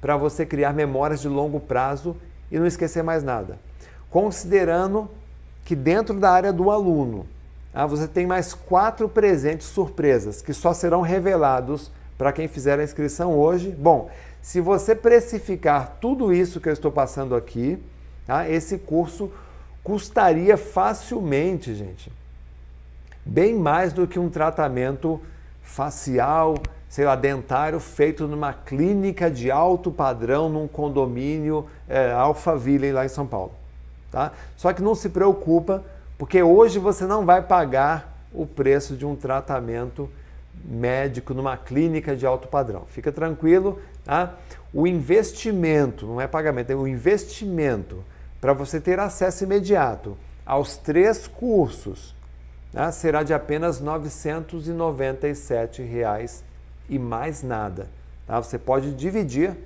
para você criar memórias de longo prazo e não esquecer mais nada. Considerando que dentro da área do aluno, ah, você tem mais quatro presentes surpresas que só serão revelados para quem fizer a inscrição hoje. Bom, se você precificar tudo isso que eu estou passando aqui, tá, esse curso custaria facilmente, gente, bem mais do que um tratamento facial, sei lá, dentário feito numa clínica de alto padrão num condomínio é, Alphaville lá em São Paulo. Tá? Só que não se preocupa, porque hoje você não vai pagar o preço de um tratamento médico numa clínica de alto padrão. Fica tranquilo, tá? O investimento, não é pagamento, é o investimento para você ter acesso imediato aos três cursos tá? será de apenas 997 reais e mais nada. Tá? Você pode dividir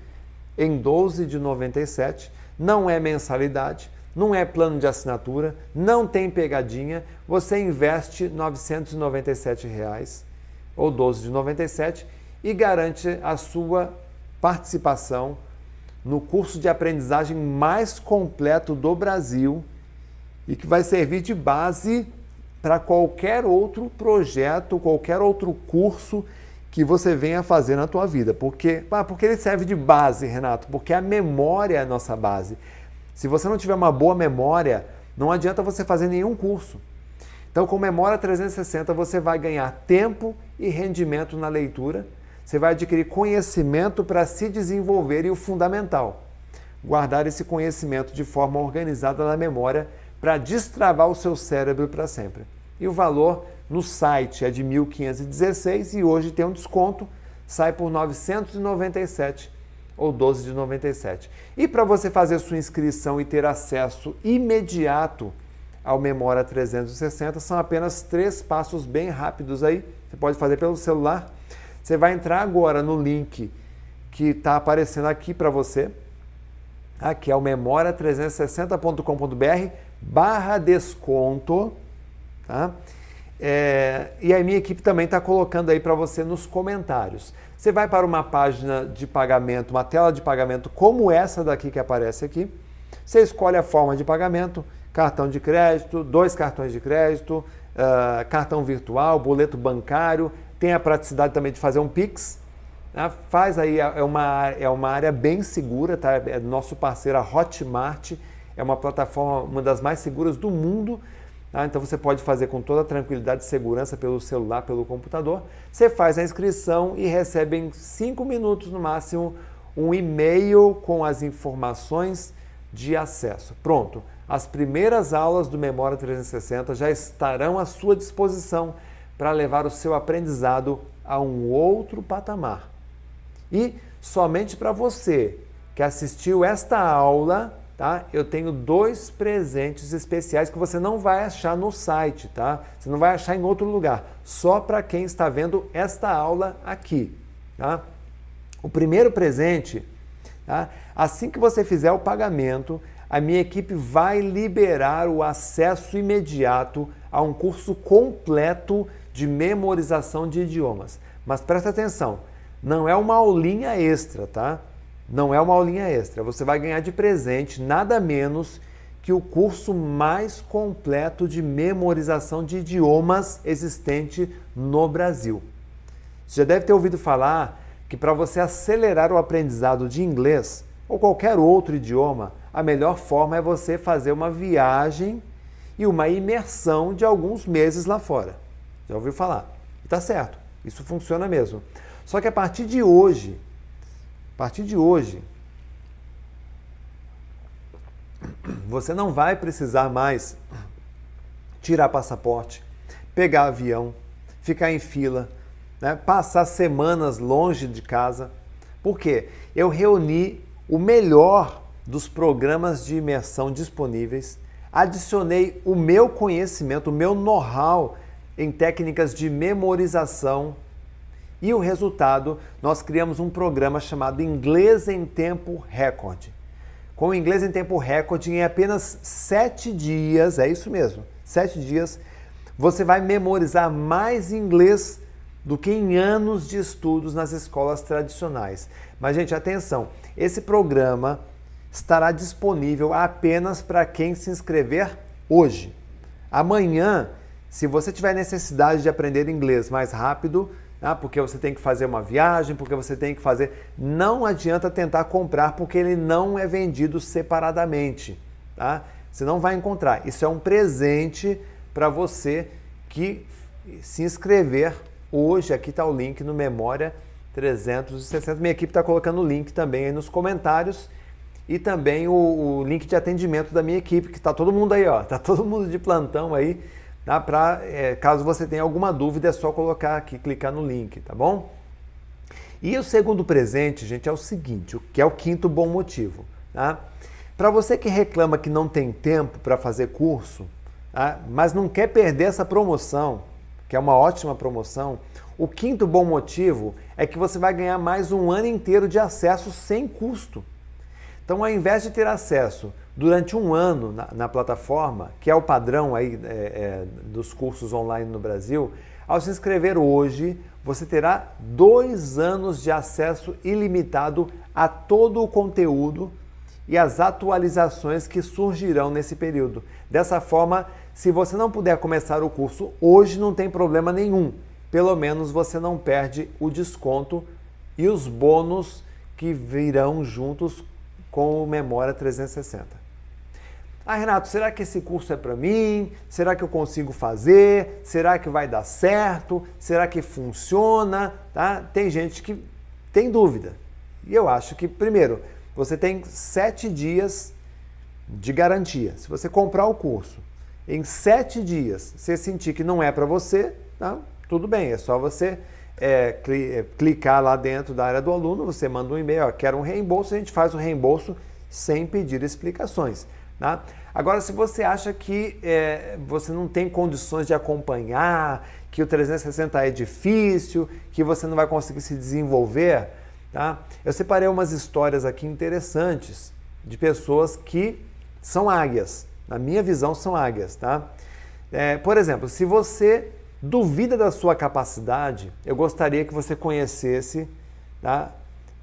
em 12 de 97, não é mensalidade, não é plano de assinatura, não tem pegadinha, você investe 997 reais, ou 12 de 97 e garante a sua participação no curso de aprendizagem mais completo do Brasil e que vai servir de base para qualquer outro projeto, qualquer outro curso que você venha fazer na tua vida. Porque, ah, porque ele serve de base, Renato, porque a memória é a nossa base. Se você não tiver uma boa memória, não adianta você fazer nenhum curso. Então, com Memória 360, você vai ganhar tempo e rendimento na leitura, você vai adquirir conhecimento para se desenvolver e o fundamental, guardar esse conhecimento de forma organizada na memória para destravar o seu cérebro para sempre. E o valor no site é de 1.516 e hoje tem um desconto, sai por 997 ou 12 de 97. E para você fazer sua inscrição e ter acesso imediato ao Memória 360, são apenas três passos bem rápidos aí. Você pode fazer pelo celular. Você vai entrar agora no link que está aparecendo aqui para você, aqui é o memória360.com.br barra desconto, tá? É, e a minha equipe também está colocando aí para você nos comentários. Você vai para uma página de pagamento, uma tela de pagamento como essa daqui que aparece aqui. Você escolhe a forma de pagamento, cartão de crédito, dois cartões de crédito, uh, cartão virtual, boleto bancário. Tem a praticidade também de fazer um Pix. Né? Faz aí, é, é uma, é uma área bem segura, tá? É nosso parceiro, a Hotmart. É uma plataforma, uma das mais seguras do mundo Tá? Então você pode fazer com toda tranquilidade e segurança pelo celular, pelo computador. Você faz a inscrição e recebe em 5 minutos no máximo um e-mail com as informações de acesso. Pronto, as primeiras aulas do Memória 360 já estarão à sua disposição para levar o seu aprendizado a um outro patamar. E somente para você que assistiu esta aula tá? Eu tenho dois presentes especiais que você não vai achar no site, tá? Você não vai achar em outro lugar, só para quem está vendo esta aula aqui, tá? O primeiro presente, tá? Assim que você fizer o pagamento, a minha equipe vai liberar o acesso imediato a um curso completo de memorização de idiomas. Mas presta atenção, não é uma aulinha extra, tá? Não é uma aulinha extra. Você vai ganhar de presente nada menos que o curso mais completo de memorização de idiomas existente no Brasil. Você já deve ter ouvido falar que para você acelerar o aprendizado de inglês ou qualquer outro idioma, a melhor forma é você fazer uma viagem e uma imersão de alguns meses lá fora. Já ouviu falar? E tá certo, isso funciona mesmo. Só que a partir de hoje, a partir de hoje, você não vai precisar mais tirar passaporte, pegar avião, ficar em fila, né? passar semanas longe de casa. Por quê? Eu reuni o melhor dos programas de imersão disponíveis, adicionei o meu conhecimento, o meu know-how em técnicas de memorização e o resultado, nós criamos um programa chamado Inglês em Tempo Recorde. Com o inglês em tempo recorde, em apenas sete dias, é isso mesmo, sete dias, você vai memorizar mais inglês do que em anos de estudos nas escolas tradicionais. Mas, gente, atenção, esse programa estará disponível apenas para quem se inscrever hoje. Amanhã, se você tiver necessidade de aprender inglês mais rápido, ah, porque você tem que fazer uma viagem, porque você tem que fazer. Não adianta tentar comprar, porque ele não é vendido separadamente. Tá? Você não vai encontrar. Isso é um presente para você que se inscrever hoje. Aqui está o link no Memória 360. Minha equipe está colocando o link também aí nos comentários e também o, o link de atendimento da minha equipe, que está todo mundo aí, ó. Está todo mundo de plantão aí Tá? Pra, é, caso você tenha alguma dúvida, é só colocar aqui, clicar no link, tá bom? E o segundo presente, gente, é o seguinte, que é o quinto bom motivo. Tá? Para você que reclama que não tem tempo para fazer curso, tá? mas não quer perder essa promoção, que é uma ótima promoção, o quinto bom motivo é que você vai ganhar mais um ano inteiro de acesso sem custo. Então, ao invés de ter acesso durante um ano na, na plataforma, que é o padrão aí, é, é, dos cursos online no Brasil, ao se inscrever hoje, você terá dois anos de acesso ilimitado a todo o conteúdo e as atualizações que surgirão nesse período. Dessa forma, se você não puder começar o curso hoje, não tem problema nenhum. Pelo menos você não perde o desconto e os bônus que virão juntos com o Memória 360. Ah, Renato, será que esse curso é para mim? Será que eu consigo fazer? Será que vai dar certo? Será que funciona? Tá? Tem gente que tem dúvida. E eu acho que, primeiro, você tem sete dias de garantia. Se você comprar o curso em sete dias, você sentir que não é para você, tá? tudo bem, é só você é, é, clicar lá dentro da área do aluno, você manda um e-mail, ó, quero um reembolso, a gente faz o reembolso sem pedir explicações. Tá? Agora, se você acha que é, você não tem condições de acompanhar, que o 360 é difícil, que você não vai conseguir se desenvolver, tá? eu separei umas histórias aqui interessantes de pessoas que são águias. Na minha visão, são águias. Tá? É, por exemplo, se você duvida da sua capacidade, eu gostaria que você conhecesse tá,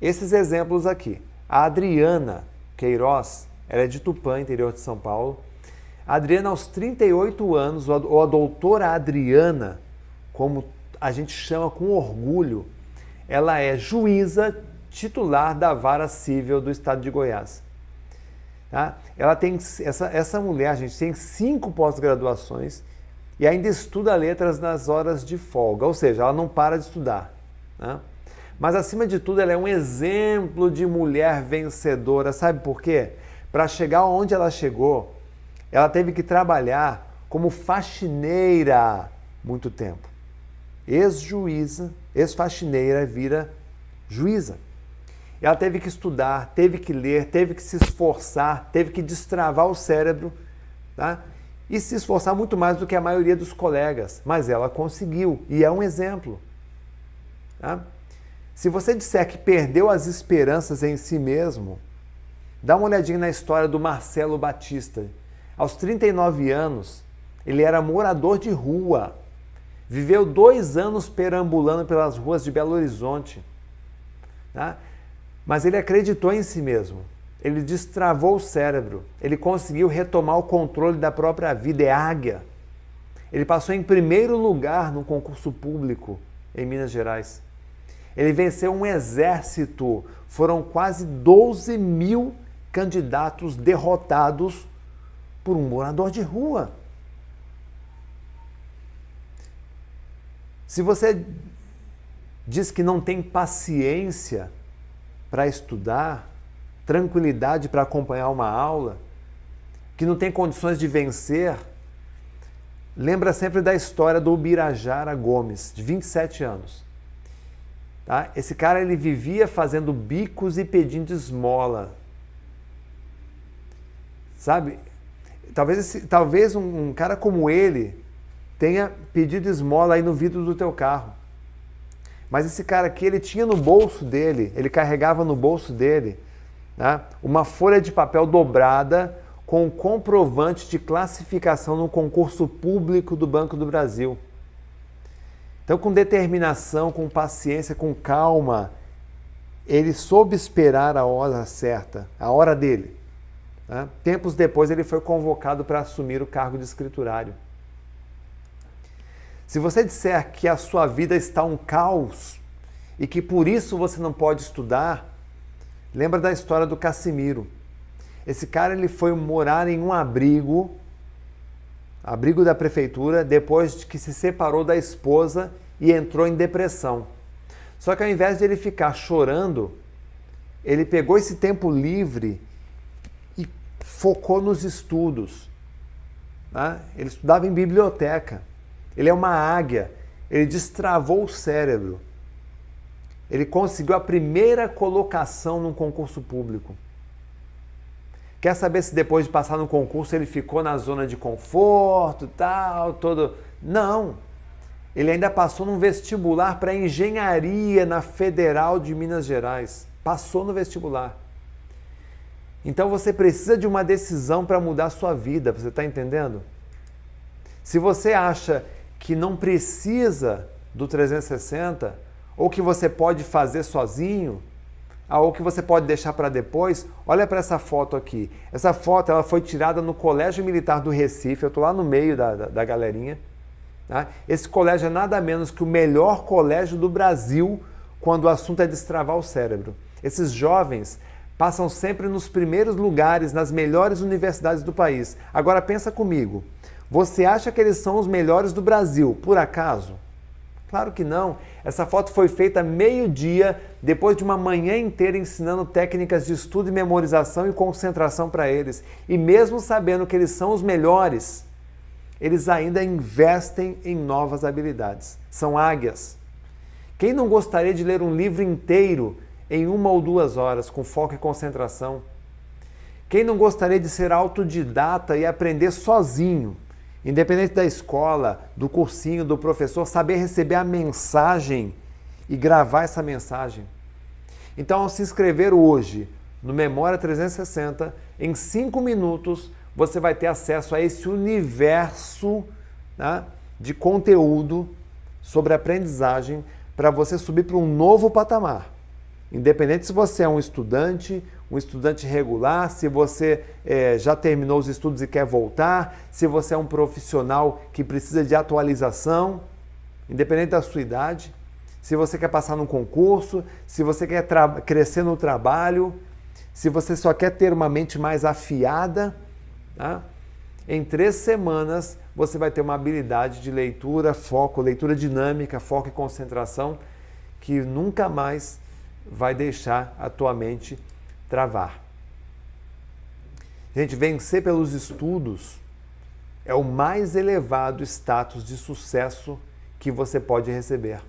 esses exemplos aqui. A Adriana Queiroz, ela é de Tupã, interior de São Paulo. A Adriana, aos 38 anos, ou a doutora Adriana, como a gente chama com orgulho, ela é juíza titular da Vara Civil do Estado de Goiás. Tá? Ela tem essa, essa mulher, gente tem cinco pós-graduações e ainda estuda letras nas horas de folga, ou seja, ela não para de estudar. Né? Mas acima de tudo, ela é um exemplo de mulher vencedora. Sabe por quê? Para chegar onde ela chegou, ela teve que trabalhar como faxineira muito tempo. Ex-juíza, ex-faxineira vira juíza. Ela teve que estudar, teve que ler, teve que se esforçar, teve que destravar o cérebro, tá? E se esforçar muito mais do que a maioria dos colegas, mas ela conseguiu e é um exemplo. Tá? Se você disser que perdeu as esperanças em si mesmo, Dá uma olhadinha na história do Marcelo Batista. Aos 39 anos, ele era morador de rua. Viveu dois anos perambulando pelas ruas de Belo Horizonte. Tá? Mas ele acreditou em si mesmo. Ele destravou o cérebro. Ele conseguiu retomar o controle da própria vida. É águia. Ele passou em primeiro lugar no concurso público em Minas Gerais. Ele venceu um exército. Foram quase 12 mil candidatos derrotados por um morador de rua. Se você diz que não tem paciência para estudar, tranquilidade para acompanhar uma aula, que não tem condições de vencer, lembra sempre da história do Ubirajara Gomes, de 27 anos. Tá? Esse cara ele vivia fazendo bicos e pedindo esmola. Sabe? Talvez, esse, talvez um, um cara como ele tenha pedido esmola aí no vidro do teu carro. Mas esse cara aqui, ele tinha no bolso dele, ele carregava no bolso dele né, uma folha de papel dobrada com um comprovante de classificação no concurso público do Banco do Brasil. Então, com determinação, com paciência, com calma, ele soube esperar a hora certa, a hora dele. Né? Tempos depois, ele foi convocado para assumir o cargo de escriturário. Se você disser que a sua vida está um caos e que por isso você não pode estudar, lembra da história do Cassimiro. Esse cara ele foi morar em um abrigo abrigo da prefeitura, depois de que se separou da esposa e entrou em depressão. Só que ao invés de ele ficar chorando, ele pegou esse tempo livre focou nos estudos. Né? Ele estudava em biblioteca. Ele é uma águia. Ele destravou o cérebro. Ele conseguiu a primeira colocação num concurso público. Quer saber se depois de passar no concurso ele ficou na zona de conforto, tal, todo. Não. Ele ainda passou num vestibular para engenharia na Federal de Minas Gerais. Passou no vestibular. Então você precisa de uma decisão para mudar a sua vida, você está entendendo? Se você acha que não precisa do 360, ou que você pode fazer sozinho, ou que você pode deixar para depois, olha para essa foto aqui. Essa foto ela foi tirada no Colégio Militar do Recife, eu estou lá no meio da, da, da galerinha. Tá? Esse colégio é nada menos que o melhor colégio do Brasil quando o assunto é destravar o cérebro. Esses jovens passam sempre nos primeiros lugares, nas melhores universidades do país. Agora pensa comigo, você acha que eles são os melhores do Brasil, por acaso? Claro que não. Essa foto foi feita meio-dia, depois de uma manhã inteira ensinando técnicas de estudo e memorização e concentração para eles. E mesmo sabendo que eles são os melhores, eles ainda investem em novas habilidades. São águias. Quem não gostaria de ler um livro inteiro em uma ou duas horas, com foco e concentração? Quem não gostaria de ser autodidata e aprender sozinho? Independente da escola, do cursinho, do professor, saber receber a mensagem e gravar essa mensagem. Então, ao se inscrever hoje no Memória 360, em cinco minutos você vai ter acesso a esse universo né, de conteúdo sobre aprendizagem para você subir para um novo patamar. Independente se você é um estudante, um estudante regular, se você é, já terminou os estudos e quer voltar, se você é um profissional que precisa de atualização, independente da sua idade, se você quer passar num concurso, se você quer crescer no trabalho, se você só quer ter uma mente mais afiada, tá? em três semanas você vai ter uma habilidade de leitura, foco, leitura dinâmica, foco e concentração que nunca mais vai deixar a tua mente travar. Gente, vencer pelos estudos é o mais elevado status de sucesso que você pode receber.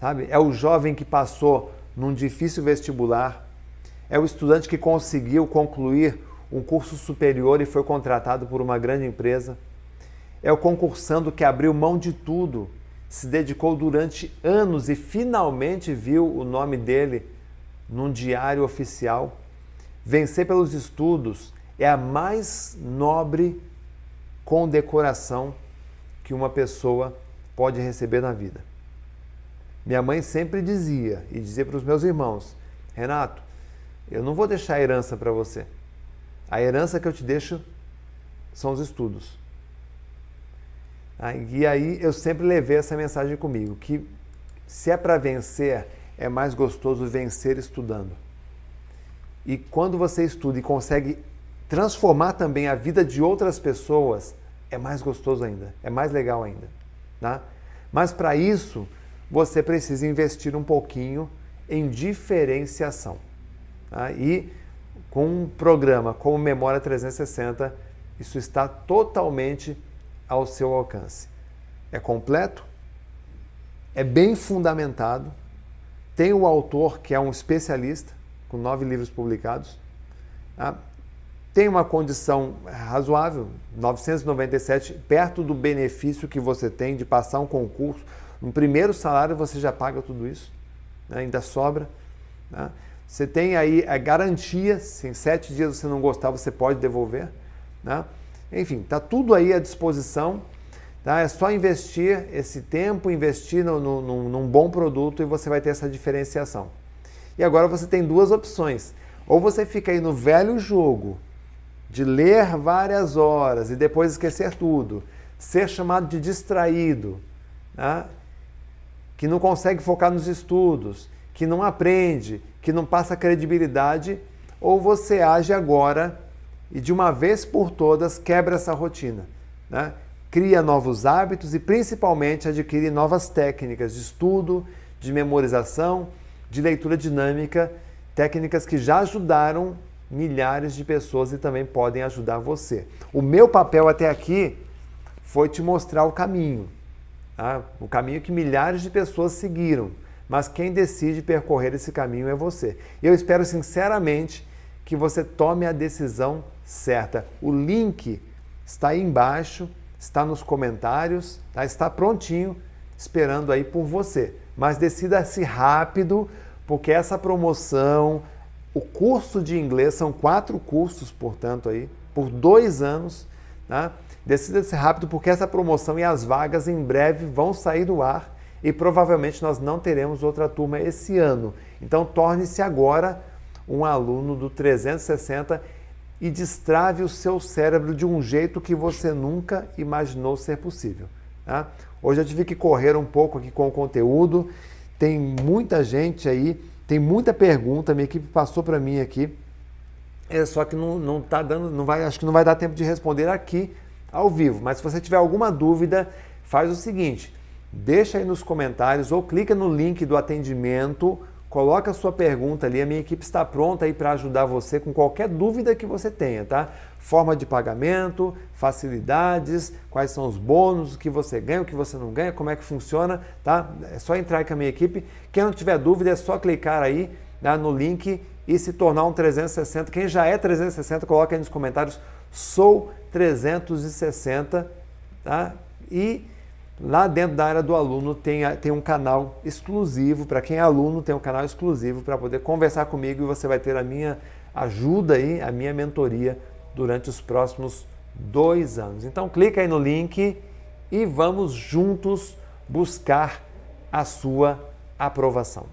Sabe? É o jovem que passou num difícil vestibular, é o estudante que conseguiu concluir um curso superior e foi contratado por uma grande empresa. É o concursando que abriu mão de tudo, se dedicou durante anos e finalmente viu o nome dele num diário oficial. Vencer pelos estudos é a mais nobre condecoração que uma pessoa pode receber na vida. Minha mãe sempre dizia e dizia para os meus irmãos: Renato, eu não vou deixar a herança para você. A herança que eu te deixo são os estudos. E aí eu sempre levei essa mensagem comigo, que se é para vencer, é mais gostoso vencer estudando. E quando você estuda e consegue transformar também a vida de outras pessoas, é mais gostoso ainda, é mais legal ainda. Tá? Mas para isso, você precisa investir um pouquinho em diferenciação. Tá? E com um programa como Memória 360, isso está totalmente ao seu alcance. É completo, é bem fundamentado, tem o autor que é um especialista, com nove livros publicados, tá? tem uma condição razoável, 997, perto do benefício que você tem de passar um concurso. No primeiro salário você já paga tudo isso, né? ainda sobra. Né? Você tem aí a garantia, se em sete dias você não gostar, você pode devolver. Né? Enfim, está tudo aí à disposição. Tá? É só investir esse tempo, investir no, no, num bom produto e você vai ter essa diferenciação. E agora você tem duas opções. Ou você fica aí no velho jogo de ler várias horas e depois esquecer tudo, ser chamado de distraído, né? que não consegue focar nos estudos, que não aprende, que não passa credibilidade, ou você age agora e de uma vez por todas quebra essa rotina. Né? Cria novos hábitos e principalmente adquire novas técnicas de estudo, de memorização, de leitura dinâmica, técnicas que já ajudaram milhares de pessoas e também podem ajudar você. O meu papel até aqui foi te mostrar o caminho, tá? o caminho que milhares de pessoas seguiram, mas quem decide percorrer esse caminho é você. Eu espero sinceramente que você tome a decisão certa. O link está aí embaixo, está nos comentários, tá? está prontinho, esperando aí por você. Mas decida-se rápido, porque essa promoção, o curso de inglês são quatro cursos, portanto, aí, por dois anos. Tá? Decida-se rápido, porque essa promoção e as vagas em breve vão sair do ar e provavelmente nós não teremos outra turma esse ano. Então, torne-se agora um aluno do 360 e destrave o seu cérebro de um jeito que você nunca imaginou ser possível. Tá? Hoje eu tive que correr um pouco aqui com o conteúdo, tem muita gente aí tem muita pergunta, minha equipe passou para mim aqui. É só que não, não tá dando, não vai, acho que não vai dar tempo de responder aqui ao vivo. Mas se você tiver alguma dúvida, faz o seguinte: deixa aí nos comentários ou clica no link do atendimento Coloca a sua pergunta ali, a minha equipe está pronta aí para ajudar você com qualquer dúvida que você tenha, tá? Forma de pagamento, facilidades, quais são os bônus, o que você ganha, o que você não ganha, como é que funciona, tá? É só entrar aí com a minha equipe. Quem não tiver dúvida é só clicar aí né, no link e se tornar um 360. Quem já é 360, coloca aí nos comentários, sou 360, tá? E Lá dentro da área do aluno tem, tem um canal exclusivo, para quem é aluno tem um canal exclusivo para poder conversar comigo e você vai ter a minha ajuda aí, a minha mentoria durante os próximos dois anos. Então clica aí no link e vamos juntos buscar a sua aprovação.